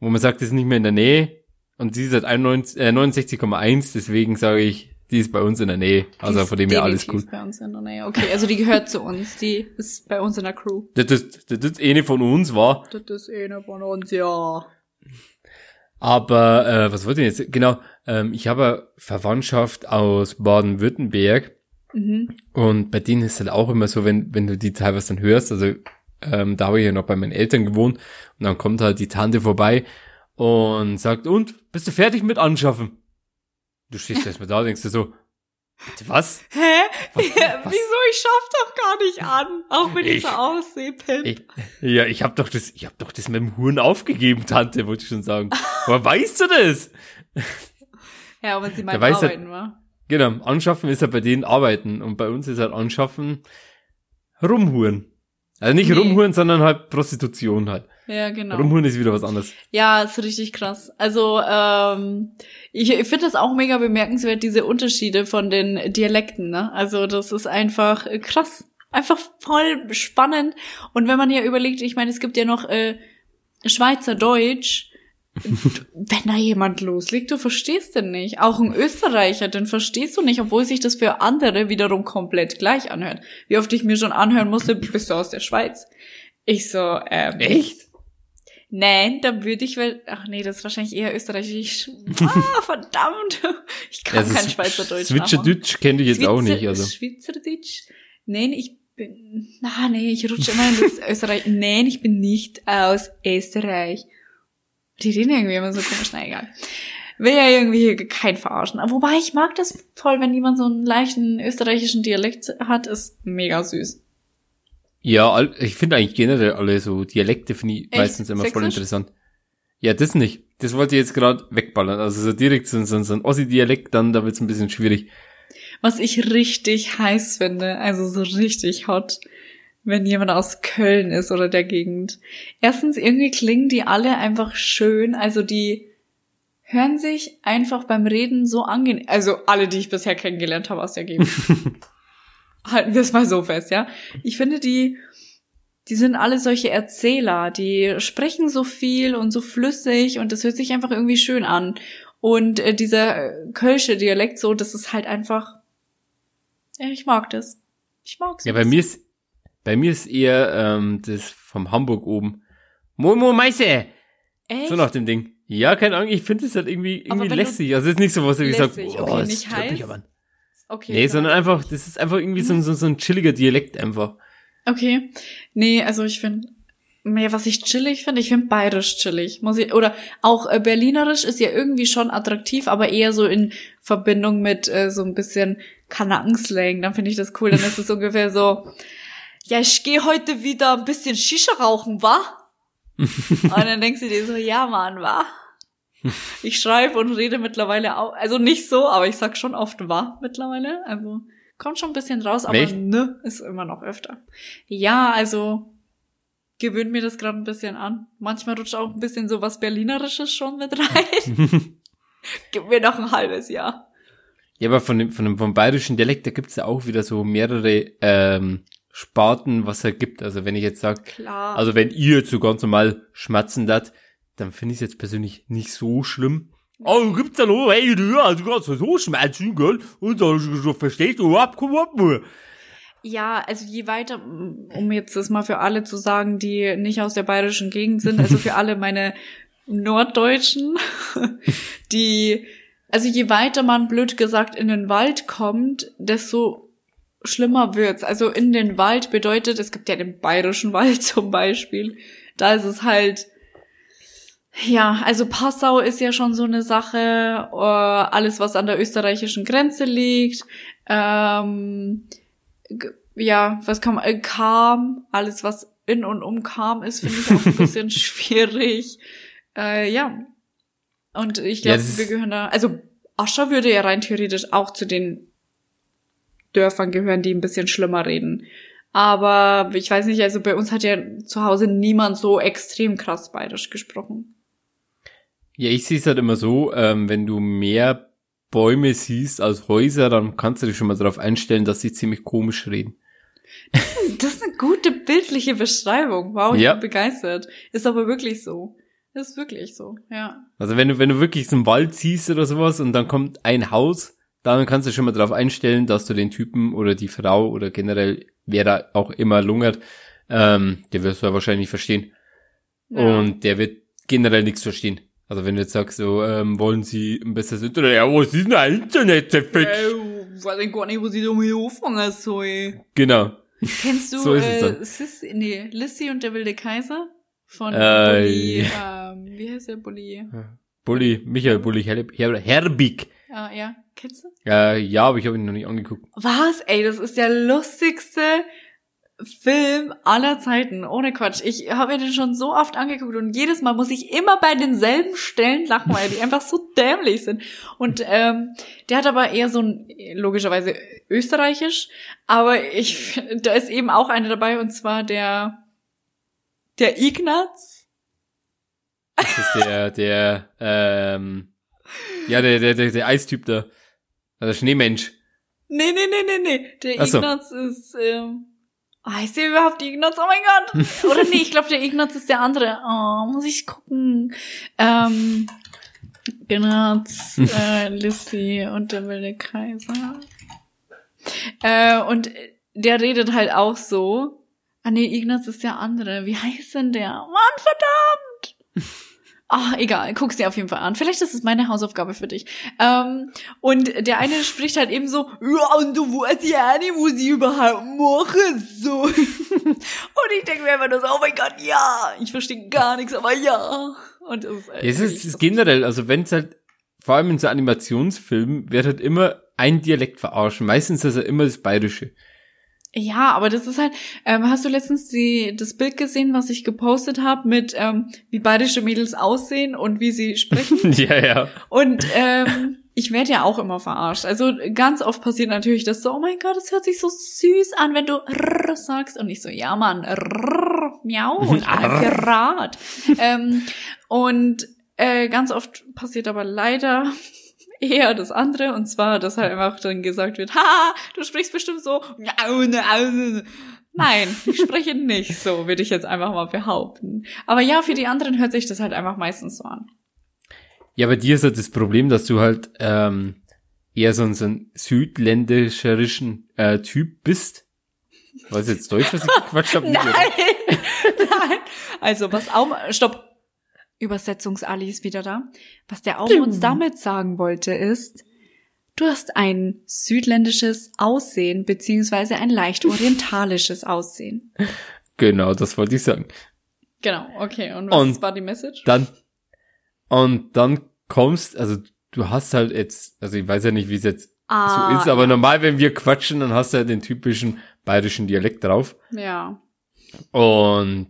wo man sagt, das ist nicht mehr in der Nähe. Und sie ist halt 91, äh, 69,1, deswegen sage ich, die ist bei uns in der Nähe. Die Also ist von dem her alles gut. bei uns in der Nähe. Okay, also die gehört zu uns. Die ist bei uns in der Crew. Das, das, das, das eine von uns war, Das ist eine von uns, ja. aber äh, was wollte ich jetzt? Genau, ähm, ich habe Verwandtschaft aus Baden-Württemberg Mhm. Und bei denen ist halt auch immer so, wenn, wenn du die teilweise dann hörst, also ähm, da habe ich ja noch bei meinen Eltern gewohnt und dann kommt halt die Tante vorbei und sagt, und, bist du fertig mit anschaffen? Du stehst erstmal da und denkst dir so, bitte was? Hä? Was- Ja, was? Wieso? Ich schaff doch gar nicht an. Auch wenn ich, Ich- so aussehe, Pimp. Ich, ja, ich hab doch das, ich hab doch das mit dem Huren aufgegeben, Tante, wollte ich schon sagen. Aber weißt du das? Ja, aber sie meint arbeiten, wa? Genau, anschaffen ist ja bei denen arbeiten und bei uns ist halt anschaffen rumhuren. Also nicht Nee. rumhuren, sondern halt Prostitution halt. Ja, genau. Rumhuren ist wieder was anderes. Ja, ist richtig krass. Also, ähm, ich, ich finde das auch mega bemerkenswert, diese Unterschiede von den Dialekten, ne? Also, das ist einfach äh, krass. Einfach voll spannend. Und wenn man ja überlegt, ich meine, es gibt ja noch äh, Schweizerdeutsch. wenn da jemand loslegt, du verstehst den nicht. Auch ein Österreicher, den verstehst du nicht, obwohl sich das für andere wiederum komplett gleich anhört. Wie oft ich mir schon anhören musste, bist du aus der Schweiz? Ich so, ähm, Echt? Nein, dann würde ich, weil, ach nee, das ist wahrscheinlich eher österreichisch. Ah, verdammt. Ich kann Also kein Schweizerdeutsch Switcherdeutsch kenne ich jetzt auch Schweizer- nicht, also. Schweizerdeutsch? Nein, ich bin, ah nee, ich rutsche immer in das Österreich. Nein, ich bin nicht aus Österreich. Die reden irgendwie immer so komisch, na egal. Will ja irgendwie hier kein verarschen. Wobei, ich mag das voll, wenn jemand so einen leichten österreichischen Dialekt hat, ist mega süß. Ja, ich finde eigentlich generell alle so Dialekte finde ich Echt? meistens immer voll Sächsisch? interessant. Ja, das nicht. Das wollte ich jetzt gerade wegballern. Also so direkt so, so, so ein Ossi-Dialekt, dann da wird's ein bisschen schwierig. Was ich richtig heiß finde, also so richtig hot, wenn jemand aus Köln ist oder der Gegend. Erstens, irgendwie klingen die alle einfach schön, also die hören sich einfach beim Reden so angenehm, also alle, die ich bisher kennengelernt habe aus der Gegend. Halten wir es mal so fest, ja. Ich finde die, die sind alle solche Erzähler, die sprechen so viel und so flüssig und das hört sich einfach irgendwie schön an. Und äh, dieser äh, kölsche Dialekt so, das ist halt einfach, ja, ich mag das. Ich mag's. Ja, bei mir ist, bei mir ist eher ähm, das vom Hamburg oben. Momo Meise! Echt? So nach dem Ding. Ja, keine Ahnung, ich finde es halt irgendwie, irgendwie lässig. Also es ist nicht so was, sage, Lässig, oh, okay, das nicht stört mich heiß. aber. an. Okay. Nee, klar. sondern einfach, das ist einfach irgendwie so, ein- so, so ein chilliger Dialekt einfach. Okay. Nee, also ich finde, mehr was ich chillig finde, ich finde bayerisch chillig. Muss ich, oder auch äh, berlinerisch ist ja irgendwie schon attraktiv, aber eher so in Verbindung mit äh, so ein bisschen Kanackenslang. Dann finde ich das cool. Dann ist es ungefähr so, ja, ich gehe heute wieder ein bisschen Shisha rauchen, wa? und dann denkst du dir so, ja, Mann, wa? Ich schreibe und rede mittlerweile auch, also nicht so, aber ich sag schon oft wa mittlerweile. Also kommt schon ein bisschen raus, aber Echt? ne ist immer noch öfter. Ja, also gewöhnt mir das gerade ein bisschen an. Manchmal rutscht auch ein bisschen so was Berlinerisches schon mit rein. Gib mir noch ein halbes Jahr. Ja, aber von dem, von dem, vom bayerischen Dialekt, da gibt's ja auch wieder so mehrere ähm, Sparten, was er gibt. Also wenn ich jetzt sage, Klar. also wenn ihr jetzt so ganz normal schmatzen dat, dann finde ich es jetzt persönlich nicht so schlimm. Oh, gibt's da noch, hey, du, also du so schmatzen, gell? Und so, so verstehst du, ab, komm, ab. Ja, also je weiter, um jetzt das mal für alle zu sagen, die nicht aus der bayerischen Gegend sind, also für alle meine Norddeutschen, die, also je weiter man blöd gesagt in den Wald kommt, desto schlimmer wird's. Also in den Wald bedeutet, es gibt ja den bayerischen Wald zum Beispiel, da ist es halt, Ja, also Passau ist ja schon so eine Sache, äh, alles was an der österreichischen Grenze liegt. Ähm, ja, was kann man, äh, Kam, alles was in und um Kam ist, finde ich auch ein bisschen schwierig. Äh, ja. Und ich glaube, ist- wir gehören da, also Ascher würde ja rein theoretisch auch zu den Dörfern gehören, die ein bisschen schlimmer reden. Aber ich weiß nicht, also bei uns hat ja zu Hause niemand so extrem krass bayerisch gesprochen. Ja, ich sehe es halt immer so, ähm, wenn du mehr Bäume siehst als Häuser, dann kannst du dich schon mal darauf einstellen, dass sie ziemlich komisch reden. Das ist eine gute bildliche Beschreibung. Wow, ich Ja. bin begeistert. Ist aber wirklich so. Ist wirklich so, ja. Also wenn du, wenn du wirklich so einen Wald siehst oder sowas und dann kommt ein Haus, dann kannst du schon mal darauf einstellen, dass du den Typen oder die Frau oder generell wer da auch immer lungert, ähm, der wirst du ja wahrscheinlich verstehen. ja. Und der wird generell nichts verstehen. Also wenn du jetzt sagst, so, ähm, wollen sie ein besseres Internet? Ja, was ist denn ein Internet, der Bitch? Äh, weiß ich gar nicht, wo sie damit anfangen soll. Genau. Kennst du So äh. Sis, nee, Lissy und der wilde Kaiser? Von Äh, Bully, ähm, wie heißt der Bully? Bulli, Michael Bulli, Her Her Herbig. Ah, ja, kennst du? Äh, ja, aber ich habe ihn noch nicht angeguckt. Was? Ey, das ist der lustigste Film aller Zeiten. Ohne Quatsch. Ich habe mir den schon so oft angeguckt und jedes Mal muss ich immer bei denselben Stellen lachen, weil die einfach so dämlich sind. Und ähm, der hat aber eher so ein, logischerweise österreichisch, aber ich, da ist eben auch eine dabei und zwar der, der Ignaz. Das ist der, der, ähm, ja, der, der, der, der Eistyp da. Also der Schneemensch. Nee, nee, nee, nee, nee. Der Ach so. Ignaz ist, ähm, ah, ich sehe überhaupt Ignaz, oh mein Gott. Oder nee, ich glaube, der Ignaz ist der andere. Oh, muss ich gucken. Ähm, Ignaz, äh, Lissy und der wilde Kaiser. Äh, und der redet halt auch so. Ah nee, Ignaz ist der andere. Wie heißt denn der? Mann, verdammt! Ah, egal, guck's dir auf jeden Fall an. Vielleicht ist es meine Hausaufgabe für dich. Ähm, und der eine spricht halt eben so, ja, und du weißt ja nicht, wo sie überhaupt machen soll. und ich denke mir einfach nur so, oh mein Gott, ja, ich verstehe gar nichts, aber ja. Und es ist, Ja, Es ist, ist generell, also wenn es halt, vor allem in so Animationsfilmen, wird halt immer ein Dialekt verarschen. Meistens ist er immer das Bayerische. Ja, aber das ist halt, ähm, hast du letztens die, das Bild gesehen, was ich gepostet habe, mit ähm, wie bayerische Mädels aussehen und wie sie sprechen? ja, ja. Und ähm, ich werde ja auch immer verarscht. Also ganz oft passiert natürlich das so, oh mein Gott, es hört sich so süß an, wenn du rrr sagst und ich so, ja Mann, rrr, miau, ich bin Pirat. ähm, und äh, ganz oft passiert aber leider eher das andere und zwar, dass halt einfach dann gesagt wird, haha, du sprichst bestimmt so. Nein, ich spreche nicht so, würde ich jetzt einfach mal behaupten. Aber ja, für die anderen hört sich das halt einfach meistens so an. Ja, bei dir ist halt das Problem, dass du halt ähm, eher so ein, so ein südländischerischen äh, Typ bist. Was jetzt Deutsch, was ich gequatscht habe? Nein, nein. Also was auch, stopp. Übersetzungsali ist wieder da. Was der Aum uns damit sagen wollte ist, du hast ein südländisches Aussehen beziehungsweise ein leicht orientalisches Aussehen. Genau, das wollte ich sagen. Genau, okay. Und was Und war die Message? Dann und dann kommst, also du hast halt jetzt, also ich weiß ja nicht, wie es jetzt Ah, so ist, aber normal, wenn wir quatschen, dann hast du halt den typischen bayerischen Dialekt drauf. Ja. Und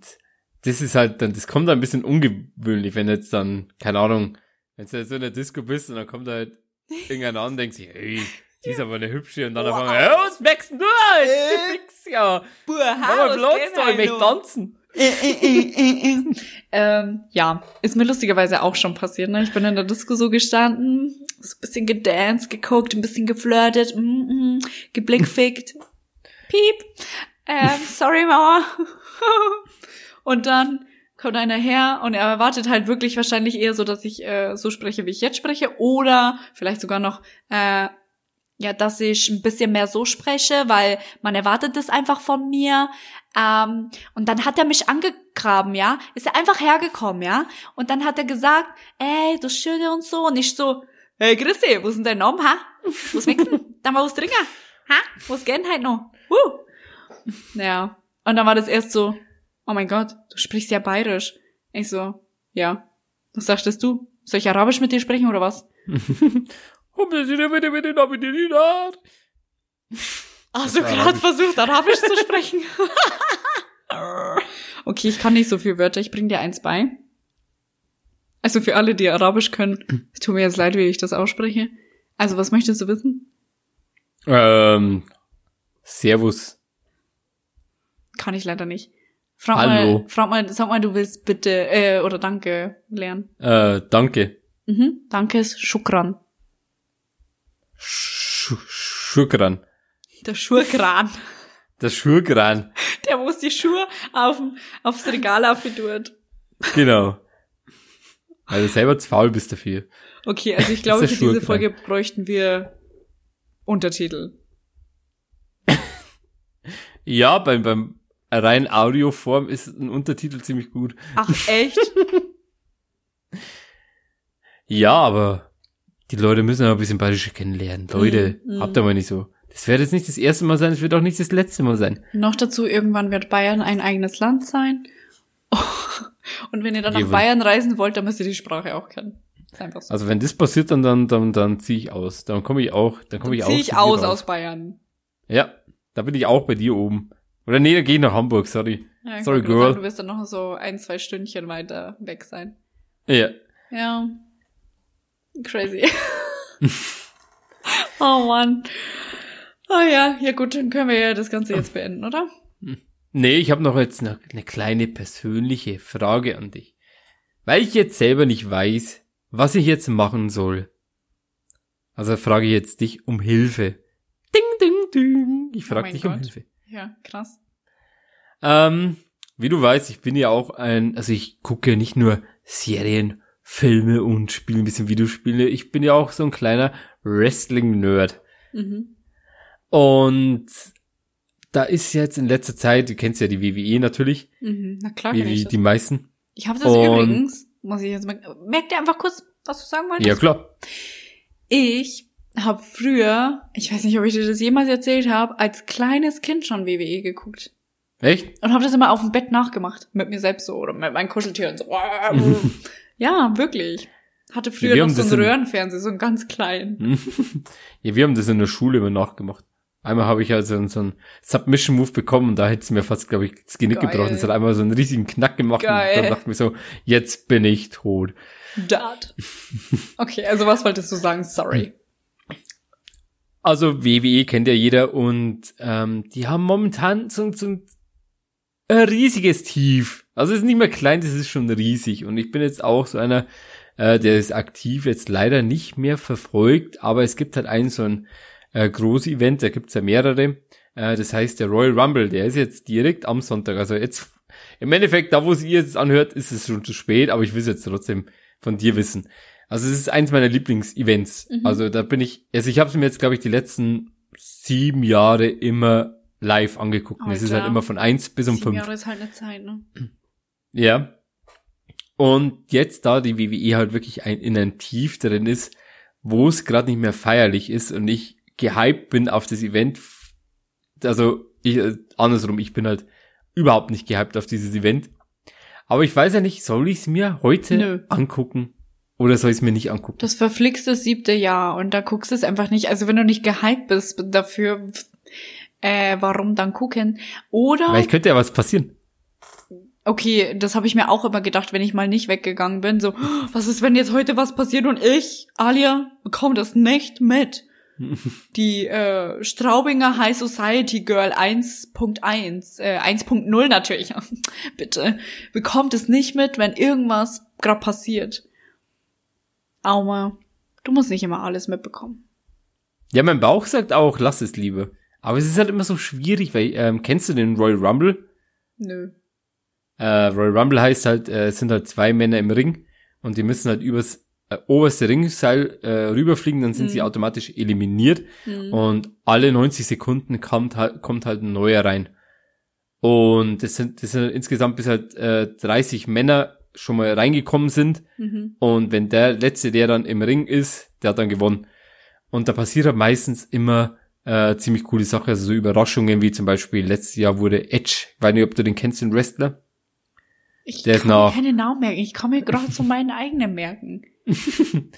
das ist halt dann, das kommt dann ein bisschen ungewöhnlich, wenn jetzt dann, keine Ahnung, wenn du jetzt so in der Disco bist und dann kommt halt irgendeiner an und denkt sich, hey, die ist aber eine hübsche und dann auf einmal, hey, was merkst du jetzt? Du Fix, ja. Aber bloß da, ich möchte tanzen. ähm, ja, ist mir lustigerweise auch schon passiert. Ne? Ich bin in der Disco so gestanden, so ein bisschen gedanced, geguckt, ein bisschen geflirtet, mm, mm, geblickfickt. Piep. Ähm, sorry, Mama. Und dann kommt einer her und er erwartet halt wirklich wahrscheinlich eher so, dass ich äh, so spreche, wie ich jetzt spreche, oder vielleicht sogar noch äh, ja, dass ich ein bisschen mehr so spreche, weil man erwartet das einfach von mir. Ähm, und dann hat er mich angegraben, ja. Ist er einfach hergekommen, ja. Und dann hat er gesagt, ey, du Schöne und so. Und ich so, hey, Christi, wo ist denn dein Name, ha? Was wächst denn? Da mal was trinken? Ha? Was denn halt noch? Uh. Ja. Und dann war das erst so, oh mein Gott, du sprichst ja bayerisch. Ich so, ja. Was sagtest du? Soll ich Arabisch mit dir sprechen oder was? Hast du gerade versucht, Arabisch zu sprechen? okay, ich kann nicht so viel Wörter. Ich bring dir eins bei. Also für alle, die Arabisch können, es tut mir jetzt leid, wie ich das ausspreche. Also, was möchtest du wissen? Ähm, Servus. Kann ich leider nicht. Frag Hallo. mal, frag mal, sag mal, du willst bitte, äh, oder danke lernen. Äh, danke. Mhm. Danke ist Schukran. Sch Schukran. Der Schurkran. Das Schurkran. Der muss die Schuhe auf, aufs Regal aufgeturt. Genau. Weil du selber zu faul bist dafür. Okay, also ich glaube, der für diese. Folge bräuchten wir Untertitel. Ja, beim, beim rein Audioform ist ein Untertitel ziemlich gut. Ach, echt? Ja, aber die Leute müssen ja ein bisschen Bayerische kennenlernen. Leute, Mm, mm. habt ihr mal nicht so. Das wird jetzt nicht das erste Mal sein, es wird auch nicht das letzte Mal sein. Noch dazu, irgendwann wird Bayern ein eigenes Land sein. Und wenn ihr dann nach Jawohl. Bayern reisen wollt, dann müsst ihr die Sprache auch kennen. So. Also wenn das passiert, dann dann dann, dann ziehe ich aus. Dann komme ich auch, dann komme ich auch. Zieh zu ich aus raus. aus Bayern. Ja, da bin ich auch bei dir oben. Oder nee, ich nach Hamburg, sorry. Ja, Sorry, girl. Sagen, du wirst dann noch so ein, zwei Stündchen weiter weg sein. Ja. Ja. Crazy. oh Mann. Oh ja, ja gut, dann können wir ja das Ganze jetzt beenden, oder? Nee, ich habe noch jetzt noch eine kleine persönliche Frage an dich. Weil ich jetzt selber nicht weiß, was ich jetzt machen soll. Also frage ich jetzt dich um Hilfe. Ding, ding, ding. Ich Oh frage mein dich um Gott. Hilfe. Ja, krass. Ähm, wie du weißt, ich bin ja auch ein, also ich gucke nicht nur Serien, Filme und spiele ein bisschen Videospiele. Ich bin ja auch so ein kleiner Wrestling-Nerd. Mhm. Und da ist jetzt in letzter Zeit, du kennst ja die WWE natürlich, Mhm. Na klar, wie, wie die meisten. Ich habe das Und- übrigens, muss ich jetzt mal, merkt ihr einfach kurz, was du sagen wolltest? Ja, klar. Ich habe früher, ich weiß nicht, ob ich dir das jemals erzählt habe, als kleines Kind schon WWE geguckt. Echt? Und habe das immer auf dem Bett nachgemacht. Mit mir selbst so oder mit meinen Kuscheltieren so. ja, wirklich. Hatte früher wir noch so einen in- Röhrenfernseher, so einen ganz kleinen. ja, wir haben das in der Schule immer nachgemacht. Einmal habe ich also so einen Submission Move bekommen und da hätte es mir fast, glaube ich, das Genick Geil. gebrochen. Es hat einmal so einen riesigen Knack gemacht Geil. und dann dachte ich mir so, jetzt bin ich tot. Dad. Okay, also was wolltest du sagen? Sorry. Also WWE kennt ja jeder und ähm, die haben momentan so, so ein riesiges Tief. Also es ist nicht mehr klein, das ist schon riesig. Und ich bin jetzt auch so einer, äh, der ist aktiv jetzt leider nicht mehr verfolgt, aber es gibt halt ein so ein äh, großes Event, da gibt's ja mehrere. Äh, das heißt der Royal Rumble, der ist jetzt direkt am Sonntag. Also jetzt im Endeffekt, da wo es ihr jetzt anhört, ist es schon zu spät, aber ich will es jetzt trotzdem von dir wissen. Also es ist eins meiner Lieblingsevents. Mhm. Also da bin ich, also ich habe es mir jetzt, glaube ich, die letzten sieben Jahre immer live angeguckt. Und es ist Alter. halt immer von eins bis um Sieben fünf. Jahre ist halt eine Zeit, ne? Ja. Und jetzt, da die WWE halt wirklich ein, in ein Tief drin ist, wo es gerade nicht mehr feierlich ist und ich gehypt bin auf das Event, also ich, äh, andersrum, ich bin halt überhaupt nicht gehypt auf dieses Event. Aber ich weiß ja nicht, soll ich es mir heute Nö. angucken oder soll ich es mir nicht angucken? Das verflixte siebte Jahr und da guckst du es einfach nicht. Also wenn du nicht gehypt bist dafür, äh, warum dann gucken? Oder Weil ich könnte ja was passieren. Okay, das habe ich mir auch immer gedacht, wenn ich mal nicht weggegangen bin. So, "Oh, was ist, wenn jetzt heute was passiert und ich, Alia, bekomme das nicht mit? Die äh, Straubinger High Society Girl 1.1, äh, 1.0 natürlich, bitte, bekommt es nicht mit, wenn irgendwas gerade passiert. Auma, du musst nicht immer alles mitbekommen. Ja, mein Bauch sagt auch, lass es lieber. Aber es ist halt immer so schwierig, weil, ähm, kennst du den Royal Rumble? Nö. Äh, Royal Rumble heißt halt, äh, es sind halt zwei Männer im Ring und die müssen halt übers äh, oberste Ringseil äh, rüberfliegen, dann sind Mhm. sie automatisch eliminiert Hm. und alle 90 Sekunden kommt halt, kommt halt ein neuer rein. Und das sind, das sind insgesamt bis halt äh, 30 Männer schon mal reingekommen sind Mhm. und wenn der letzte, der dann im Ring ist, der hat dann gewonnen. Und da passiert halt meistens immer äh, ziemlich coole Sachen, also so Überraschungen, wie zum Beispiel letztes Jahr wurde Edge, ich weiß nicht, ob du den kennst, den Wrestler. Ich Der kann mir keine Namen merken. Ich kann mir gerade so meinen eigenen merken.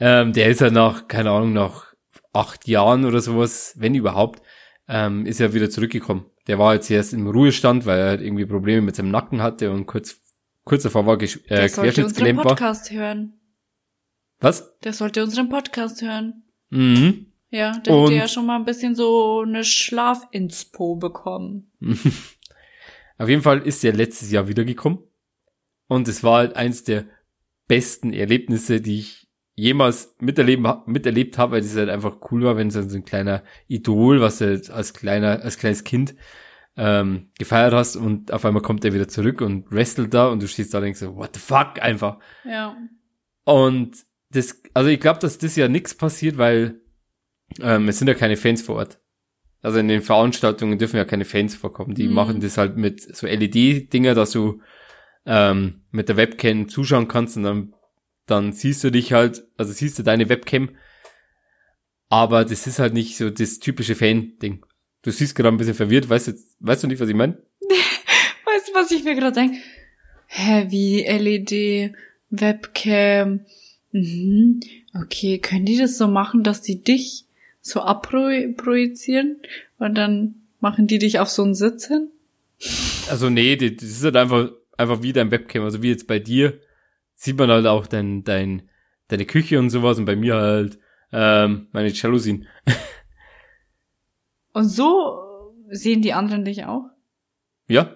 Ähm, der ist ja nach, keine Ahnung, nach acht Jahren oder sowas, wenn überhaupt, ähm, ist er wieder zurückgekommen. Der war jetzt erst im Ruhestand, weil er halt irgendwie Probleme mit seinem Nacken hatte und kurz, kurz davor war äh, Der sollte unseren querschnittsgelähmt war. Podcast hören. Was? Der sollte unseren Podcast hören. Mhm. Ja, der hätte ja schon mal ein bisschen so eine Schlafinspo bekommen. Auf jeden Fall ist er letztes Jahr wiedergekommen. Und es war halt eins der besten Erlebnisse, die ich jemals miterleben, miterlebt habe, weil es halt einfach cool war, wenn so ein kleiner Idol, was du halt als kleiner, als kleines Kind ähm, gefeiert hast und auf einmal kommt er wieder zurück und wrestelt da und du stehst da und denkst so, what the fuck, einfach. Ja. Und das, also ich glaube, dass das ja nichts passiert, weil ähm, es sind ja keine Fans vor Ort. Also in den Veranstaltungen dürfen ja keine Fans vorkommen. Die Mhm. machen das halt mit so LED-Dinger, dass du ähm, mit der Webcam zuschauen kannst und dann, dann siehst du dich halt, also siehst du deine Webcam. Aber das ist halt nicht so das typische Fan-Ding. Du siehst gerade ein bisschen verwirrt, weißt du, weißt du nicht, was ich meine? Weißt du, was ich mir gerade denke? Hä, wie LED, Webcam. Mhm. Okay, können die das so machen, dass die dich so abprojizieren und dann machen die dich auf so einen Sitz hin? Also nee, das ist halt einfach, einfach wie dein Webcam. Also wie jetzt bei dir sieht man halt auch dein, dein, deine Küche und sowas und bei mir halt ähm, meine Jalousien. Und so sehen die anderen dich auch? Ja.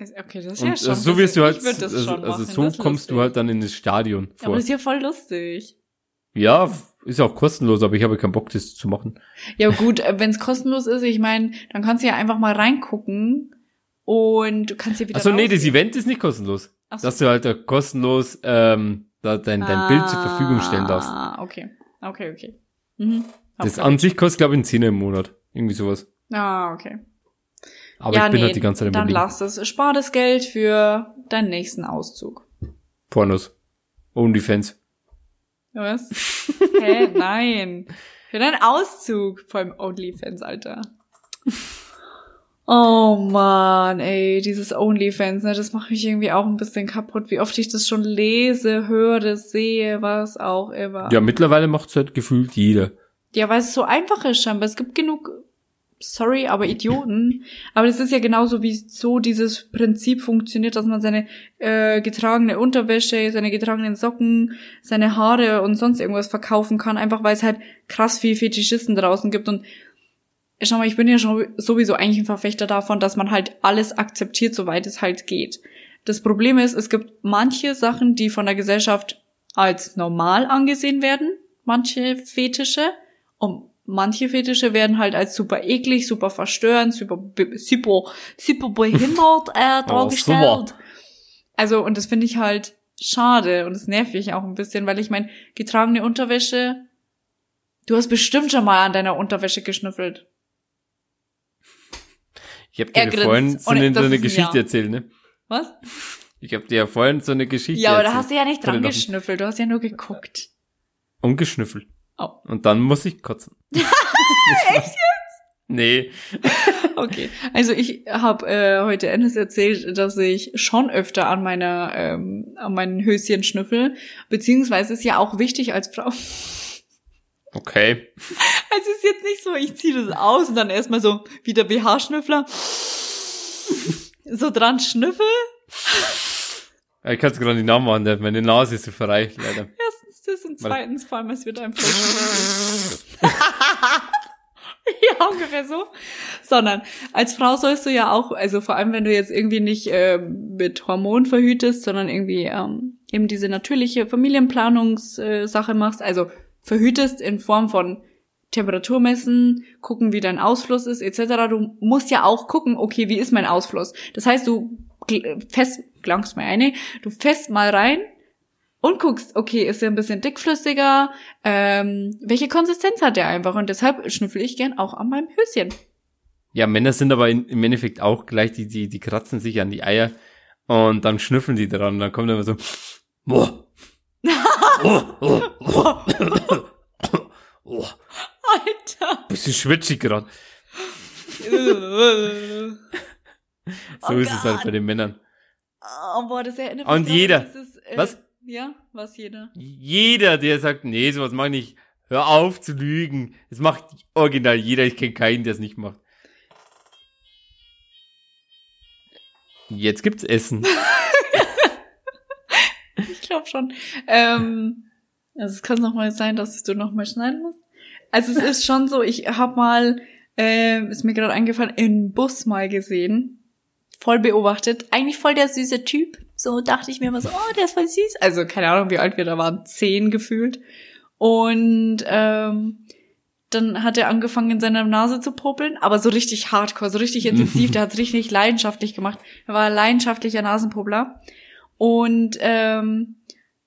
Okay, das ist Und ja schon. also so wirst du halt, also, also so kommst du halt dann in das Stadion Ja, aber vor. das ist ja voll lustig. Ja, ist ja auch kostenlos, aber ich habe keinen Bock, das zu machen. Ja gut, wenn es kostenlos ist, ich meine, dann kannst du ja einfach mal reingucken und du kannst ja wieder Achso, nee, das. Event ist nicht kostenlos. Ach so. Dass du halt da kostenlos ähm, da dein, dein Bild zur Verfügung stellen darfst. Ah, okay. Okay, okay. Mhm. Das an sich kostet, glaube ich, ein Zehner im Monat. Irgendwie sowas. Ah, okay. Aber ja, ich bin nee, halt die ganze Zeit im dann lass es. Spar das Geld für deinen nächsten Auszug. Pornos. OnlyFans. Was? Hä? Nein. Für deinen Auszug. Vor allem OnlyFans, Alter. Oh man, ey, dieses OnlyFans, ne, das macht mich irgendwie auch ein bisschen kaputt, wie oft ich das schon lese, höre, sehe, was auch immer. Ja, mittlerweile macht's halt gefühlt jeder. Ja, weil es so einfach ist scheinbar. Es gibt genug, sorry, aber Idioten. Aber das ist ja genauso, wie so dieses Prinzip funktioniert, dass man seine äh, getragene Unterwäsche, seine getragenen Socken, seine Haare und sonst irgendwas verkaufen kann, einfach weil es halt krass viel Fetischisten draußen gibt. Und schau mal, ich bin ja schon sowieso eigentlich ein Verfechter davon, dass man halt alles akzeptiert, soweit es halt geht. Das Problem ist, es gibt manche Sachen, die von der Gesellschaft als normal angesehen werden, manche Fetische, und manche Fetische werden halt als super eklig, super verstörend, super, super, super behindert äh, dargestellt. super. Also, und das finde ich halt schade und das nervt mich auch ein bisschen, weil ich meine, getragene Unterwäsche, du hast bestimmt schon mal an deiner Unterwäsche geschnüffelt. Ich habe dir vorhin so Und eine, so eine Geschichte Ja. erzählt, ne? Was? Ich habe dir ja vorhin so eine Geschichte Ja, aber da erzählt. hast du ja nicht dran geschnüffelt, du hast ja nur geguckt. Und geschnüffelt. Oh. Und dann muss ich kotzen. Echt jetzt? Nee. Okay, also ich habe äh, heute Ennis erzählt, dass ich schon öfter an meiner ähm, an meinen Höschen schnüffel, beziehungsweise ist ja auch wichtig als Frau. Okay. Also es ist jetzt nicht so, ich ziehe das aus und dann erstmal so wie der BH-Schnüffler so dran schnüffel. Ja, Ich kann es gerade nicht nachmachen, meine Nase ist so frei, leider. Das und zweitens vor allem, es wird einfach Ja, ungefähr so. Sondern als Frau sollst du ja auch, also vor allem wenn du jetzt irgendwie nicht äh, mit Hormon verhütest, sondern irgendwie ähm, eben diese natürliche Familienplanungssache äh, machst, also verhütest in Form von Temperatur messen, gucken, wie dein Ausfluss ist, etc. Du musst ja auch gucken, okay, wie ist mein Ausfluss? Das heißt, du fest, glaubst mir eine, du fest mal rein und guckst, okay, ist er ein bisschen dickflüssiger, ähm, welche Konsistenz hat der einfach? Und deshalb schnüffel ich gern auch an meinem Höschen. Ja, Männer sind aber in, im Endeffekt auch gleich, die, die, die kratzen sich an die Eier und dann schnüffeln die dran und dann kommt immer so, boah. oh, oh, oh, oh, Alter. bisschen schwitzig gerade. So Oh ist es halt bei den Männern. Oh, boah, das erinnert Und mich jeder. daran, dieses, äh, Was? Ja, was jeder. Jeder, der sagt, nee, sowas mach ich nicht, hör auf zu lügen. Das macht original jeder. Ich kenne keinen, der es nicht macht. Jetzt gibt's Essen. Ich glaube schon. Ähm, also es kann noch mal sein, dass du noch mal schneiden musst. Also es ist schon so, ich habe mal, ähm, ist mir gerade eingefallen, in Bus mal gesehen, voll beobachtet, eigentlich voll der süße Typ. So dachte ich mir immer so, oh, der ist voll süß. Also keine Ahnung, wie alt wir da waren, zehn gefühlt. Und ähm, dann hat er angefangen, in seiner Nase zu popeln, aber so richtig hardcore, so richtig intensiv. der hat es richtig leidenschaftlich gemacht. Er war ein leidenschaftlicher Nasenpopler. Und ähm,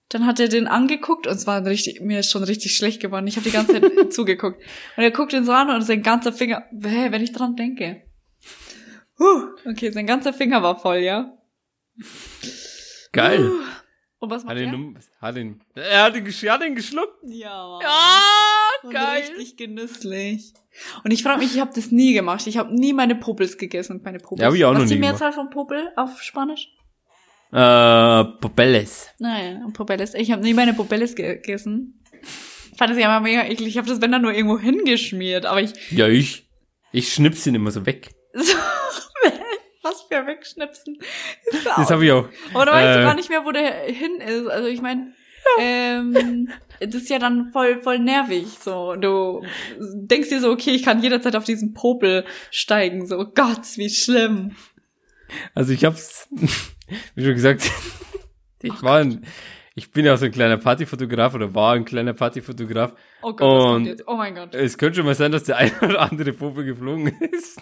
dann hat er den angeguckt und es war richtig, mir ist schon richtig schlecht geworden. Ich habe die ganze Zeit zugeguckt. Und er guckt ihn so an und sein ganzer Finger, hä, wenn ich dran denke. Huh, okay, sein ganzer Finger war voll, ja. Geil. Und was macht Hat er? ihn, hat ihn, er hat ihn, gesch- hat ihn geschluckt. Ja, Ja, Und geil. Richtig genüsslich. Und ich frage mich, ich habe das nie gemacht. Ich habe nie meine Popels gegessen. Meine Popels. Ja, hab ich auch Was noch ist die nie Mehrzahl von Popel auf Spanisch? Äh, Popelles. Naja, Popelles. Ich habe nie meine Popelles gegessen. Fand das ja immer mega eklig. Ich habe das wenn dann nur irgendwo hingeschmiert. Aber ich... Ja, ich. Ich schnips ihn immer so weg. So, was für Wegschnipsen. Ist da Das habe ich auch. Aber da weißt du äh, gar nicht mehr, wo der hin ist. Also ich meine, ähm, das ist ja dann voll, voll nervig. So, du denkst dir so, okay, ich kann jederzeit auf diesen Popel steigen. So, Gott, wie schlimm. Also ich hab's, wie schon gesagt, ich war ein, ich bin ja auch so ein kleiner Partyfotograf oder war ein kleiner Partyfotograf. Oh Gott, was kommt Und- jetzt? Oh mein Gott. Es könnte schon mal sein, dass der eine oder andere Popel geflogen ist.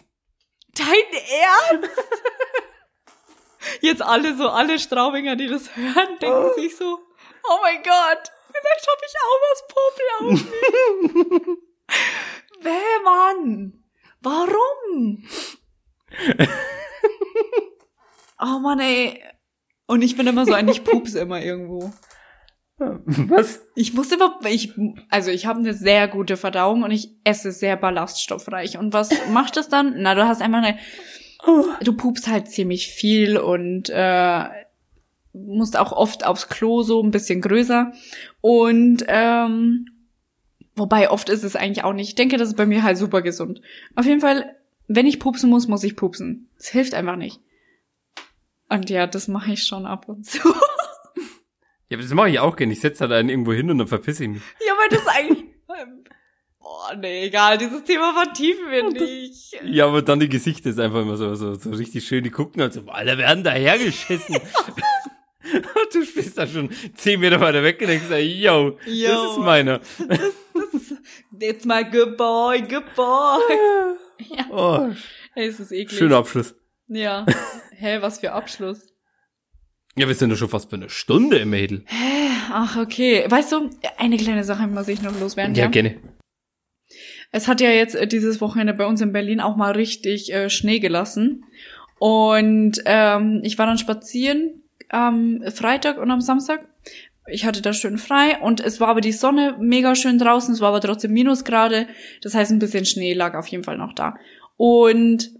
Dein Ernst? Jetzt alle so, alle Straubinger, die das hören, denken sich so, oh mein Gott, vielleicht habe ich auch was Popel auf mir. Wer, Mann? Warum? oh Mann, ey. Und ich bin immer so ein, ich pups immer irgendwo. Was? Ich muss immer, ich, also ich habe eine sehr gute Verdauung und ich esse sehr ballaststoffreich. Und was macht es dann? Na, du hast einfach eine, du pupst halt ziemlich viel und äh, musst auch oft aufs Klo so ein bisschen größer. Und ähm, wobei oft ist es eigentlich auch nicht. Ich denke, das ist bei mir halt super gesund. Auf jeden Fall, wenn ich pupsen muss, muss ich pupsen. Es hilft einfach nicht. Und ja, das mache ich schon ab und zu. Ja, aber das mache ich auch gerne. Ich setze halt einen irgendwo hin und dann verpiss ich mich. Ja, weil das eigentlich. Boah, nee, egal, dieses Thema vertiefen wir nicht. Ja, aber dann die Gesichter ist einfach immer so, so, so richtig schön. Die gucken halt so, alle werden dahergeschissen. und du bist da schon zehn Meter weiter weg und denkst, yo, das Yo. ist meiner. It's my good boy, good boy. Oh, Ey, es ist eklig. schöner Abschluss. Ja. Hä, was für Abschluss. Ja, wir sind doch schon fast bei einer Stunde im Mädel. Ach, okay. Weißt du, eine kleine Sache muss ich noch loswerden. Ja, gerne. Es hat ja jetzt äh, dieses Wochenende bei uns in Berlin auch mal richtig äh, Schnee gelassen. Und ähm, ich war dann spazieren am Freitag und am Samstag. Ich hatte da schön frei und es war aber die Sonne mega schön draußen, es war aber trotzdem Minusgrade. Das heißt, ein bisschen Schnee lag auf jeden Fall noch da. Und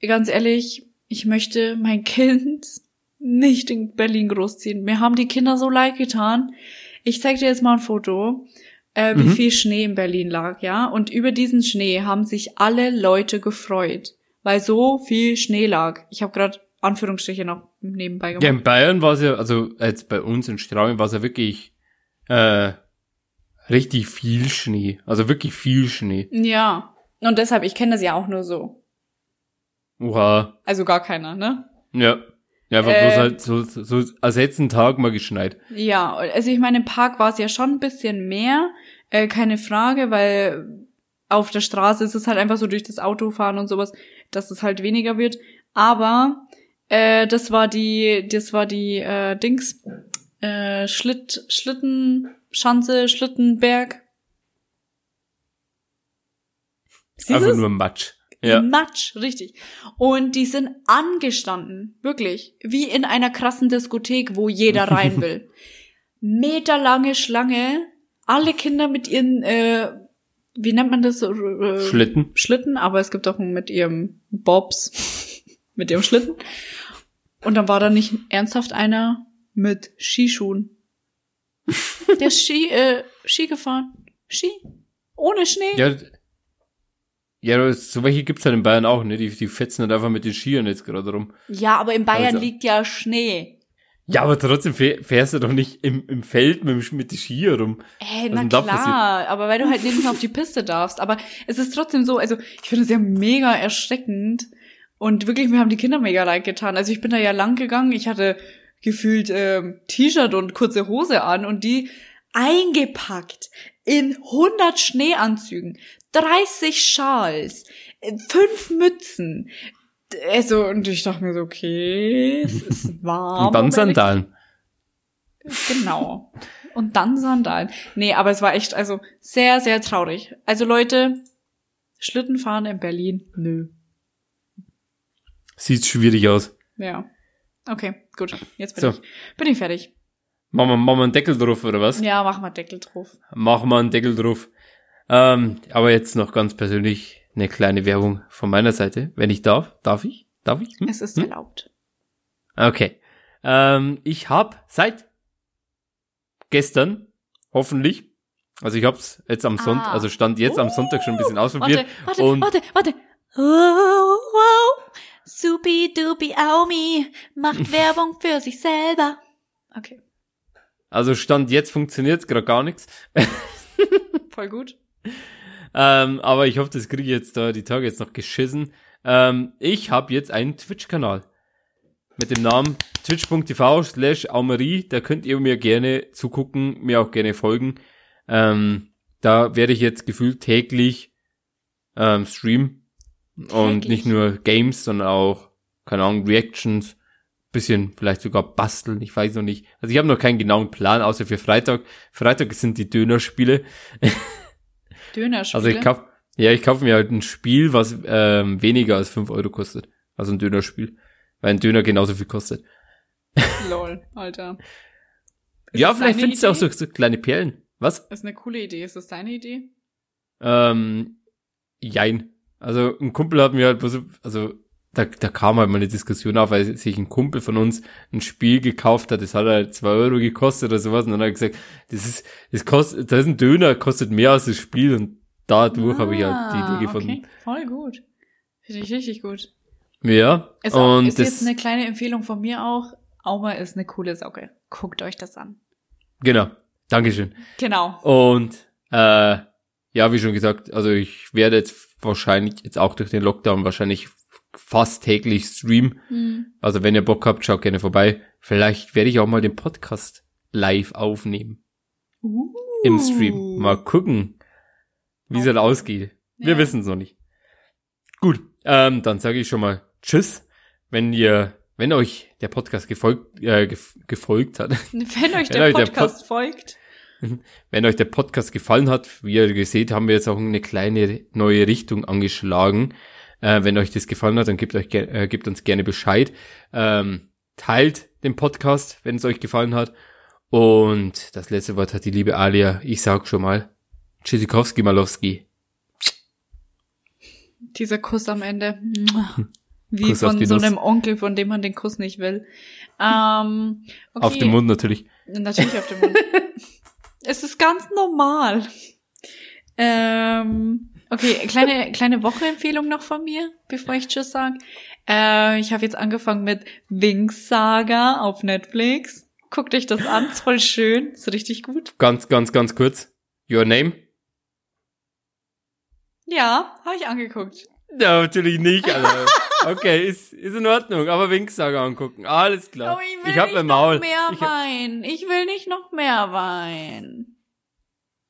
ganz ehrlich, ich möchte mein Kind nicht in Berlin großziehen. Mir haben die Kinder so leid getan. Ich zeig dir jetzt mal ein Foto, äh, wie Mhm. viel Schnee in Berlin lag, ja. Und über diesen Schnee haben sich alle Leute gefreut, weil so viel Schnee lag. Ich habe gerade Anführungsstriche noch nebenbei gemacht. Ja, in Bayern war es ja, also jetzt bei uns in Straubing war es ja wirklich äh, richtig viel Schnee. Also wirklich viel Schnee. Ja. Und deshalb, ich kenne das ja auch nur so. Oha. Also gar keiner, ne? Ja. Ja, einfach Äh. bloß halt so, so, als jetzt einen Tag mal geschneit. Ja, also ich meine, im Park war es ja schon ein bisschen mehr, äh, keine Frage, weil auf der Straße ist es halt einfach so durch das Autofahren und sowas, dass es halt weniger wird. Aber äh, das war die, das war die äh, Dings, äh, Schlitt, Schlittenschanze, Schlittenberg. Siehst Einfach nur Matsch. Ja. Matsch, richtig. Und die sind angestanden, wirklich, wie in einer krassen Diskothek, wo jeder rein will. Meterlange Schlange, alle Kinder mit ihren, äh, wie nennt man das? Äh, Schlitten. Schlitten, aber es gibt auch mit ihrem Bobs, mit ihrem Schlitten. Und dann war da nicht ernsthaft einer mit Skischuhen. Der ist Ski, äh, Ski gefahren. Ski. Ohne Schnee. Ja, ja, so welche gibt's halt in Bayern auch, ne? Die, die fetzen halt einfach mit den Skiern jetzt gerade rum. Ja, aber in Bayern Also- liegt ja Schnee. Ja, aber trotzdem fäh- fährst du doch nicht im, im Feld mit, dem- mit den Skier rum. Ey, Was na denn da klar, aber weil du halt nirgends auf die Piste darfst. Aber es ist trotzdem so, also ich finde es ja mega erschreckend. Und wirklich, mir haben die Kinder mega leid getan. Also ich bin da ja lang gegangen, ich hatte gefühlt ähm, T-Shirt und kurze Hose an und die eingepackt in 100 Schneeanzügen, 30 Schals, äh, fünf Mützen. Also, und ich dachte mir so, okay, es ist warm. Und dann Sandalen. Genau. Und dann Sandalen. Nee, aber es war echt, also sehr, sehr traurig. Also Leute, Schlittenfahren in Berlin, nö. Sieht schwierig aus. Ja. Okay, gut. Jetzt bin So. ich, bin ich fertig. Machen wir, machen wir einen Deckel drauf, oder was? Ja, mach mal Deckel drauf. Machen wir einen Deckel drauf. Ähm, aber jetzt noch ganz persönlich eine kleine Werbung von meiner Seite. Wenn ich darf. Darf ich? Darf ich? Hm? Es ist Hm? erlaubt. Okay. Ähm, ich habe seit gestern, hoffentlich, also ich hab's jetzt am Sonntag, Ah. also stand jetzt am Sonntag schon ein bisschen ausprobiert. Warte, warte, warte, warte. Oh, wow. Supi dupi Aumi macht Werbung für sich selber. Okay, also stand jetzt funktioniert gerade gar nichts. voll gut. Ähm, aber ich hoffe, das kriege ich jetzt da die Tage jetzt noch geschissen. Ähm, ich habe jetzt einen Twitch-Kanal mit dem Namen twitch.tv slash aumerie. Da könnt ihr mir gerne zugucken, mir auch gerne folgen. Ähm, da werde ich jetzt gefühlt täglich ähm, streamen. Und nicht nur Games, sondern auch, keine Ahnung, Reactions, bisschen vielleicht sogar basteln, ich weiß noch nicht. Also ich habe noch keinen genauen Plan, außer für Freitag. Freitag sind die Dönerspiele. Dönerspiele. Also ich kauf, ja, ich kaufe mir halt ein Spiel, was ähm, weniger als 5 Euro kostet. Also ein Dönerspiel. Weil ein Döner genauso viel kostet. Lol, Alter. Ist ja, vielleicht findest du auch Idee? so, so kleine Perlen. Was? Das ist eine coole Idee. Ist das deine Idee? Ähm, jein. Also ein Kumpel hat mir halt, so- also da, da kam halt mal eine Diskussion auf, weil sich ein Kumpel von uns ein Spiel gekauft hat, das hat halt zwei Euro gekostet oder sowas und dann hat er gesagt, das ist, das kostet, das ist ein Döner, kostet mehr als das Spiel und dadurch habe ich halt die Ah, Idee gefunden. Okay, voll gut. Finde ich richtig gut. Ja, Ist, auch, und ist das, jetzt eine kleine Empfehlung von mir auch. Auma ist eine coole Socke. Guckt euch das an. genau, Dankeschön. Genau. Und äh, ja, wie schon gesagt, also ich werde jetzt wahrscheinlich jetzt auch durch den Lockdown wahrscheinlich fast täglich streamen. Hm. Also wenn ihr Bock habt, schaut gerne vorbei. Vielleicht werde ich auch mal den Podcast live aufnehmen Uh. im Stream. Mal gucken, wie es halt ausgeht. Wir Ja. wissen es noch nicht. Gut, ähm, dann sage ich schon mal Tschüss. Wenn ihr, wenn euch der Podcast gefolgt, äh, gef gefolgt hat, Wenn euch Wenn der euch der Podcast folgt. Wenn euch der Podcast gefallen hat, wie ihr gesehen haben wir jetzt auch eine kleine neue Richtung angeschlagen. Äh, wenn euch das gefallen hat, dann gebt, euch, äh, gebt uns gerne Bescheid. Ähm, teilt den Podcast, wenn es euch gefallen hat. Und das letzte Wort hat die liebe Alia. Ich sag schon mal, Tschüssikowski Malowski. Dieser Kuss am Ende. Wie Kuss von so einem Onkel, von dem man den Kuss nicht will. Ähm, okay. Auf den Mund natürlich. Natürlich auf den Mund. es ist ganz normal. Ähm, okay, kleine, kleine Wocheempfehlung noch von mir, bevor ich Tschüss sag. Äh, ich habe jetzt angefangen mit Wings Saga auf Netflix. Guckt euch das an, ist voll schön, ist richtig gut. Ganz, ganz, ganz kurz. Your name? Ja, habe ich angeguckt. Ja, natürlich nicht, Alter. Okay, ist, ist in Ordnung, aber Winksager angucken. Alles klar. Aber Oh, ich will ich hab nicht mein Maul. noch mehr Ich Wein. Ich will nicht noch mehr Wein.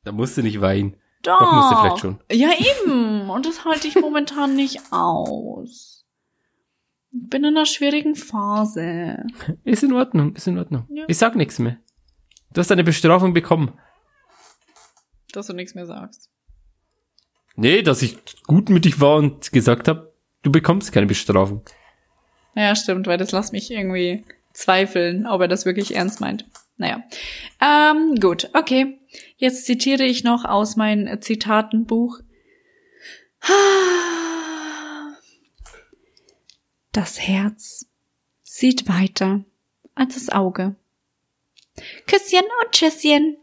Da musst du nicht weinen. Doch. Doch, musst du vielleicht schon. Ja, eben. Und das halte ich momentan nicht aus. Ich bin in einer schwierigen Phase. Ist in Ordnung, ist in Ordnung. Ja. Ich sag nichts mehr. Du hast deine Bestrafung bekommen. Dass du nichts mehr sagst. Nee, dass ich gut mit dich war und gesagt habe, du bekommst keine Bestrafung. Ja, stimmt, weil das lässt mich irgendwie zweifeln, ob er das wirklich ernst meint. Naja. Ähm, gut, okay. Jetzt zitiere ich noch aus meinem Zitatenbuch. Das Herz sieht weiter als das Auge. Küsschen und Tschüsschen.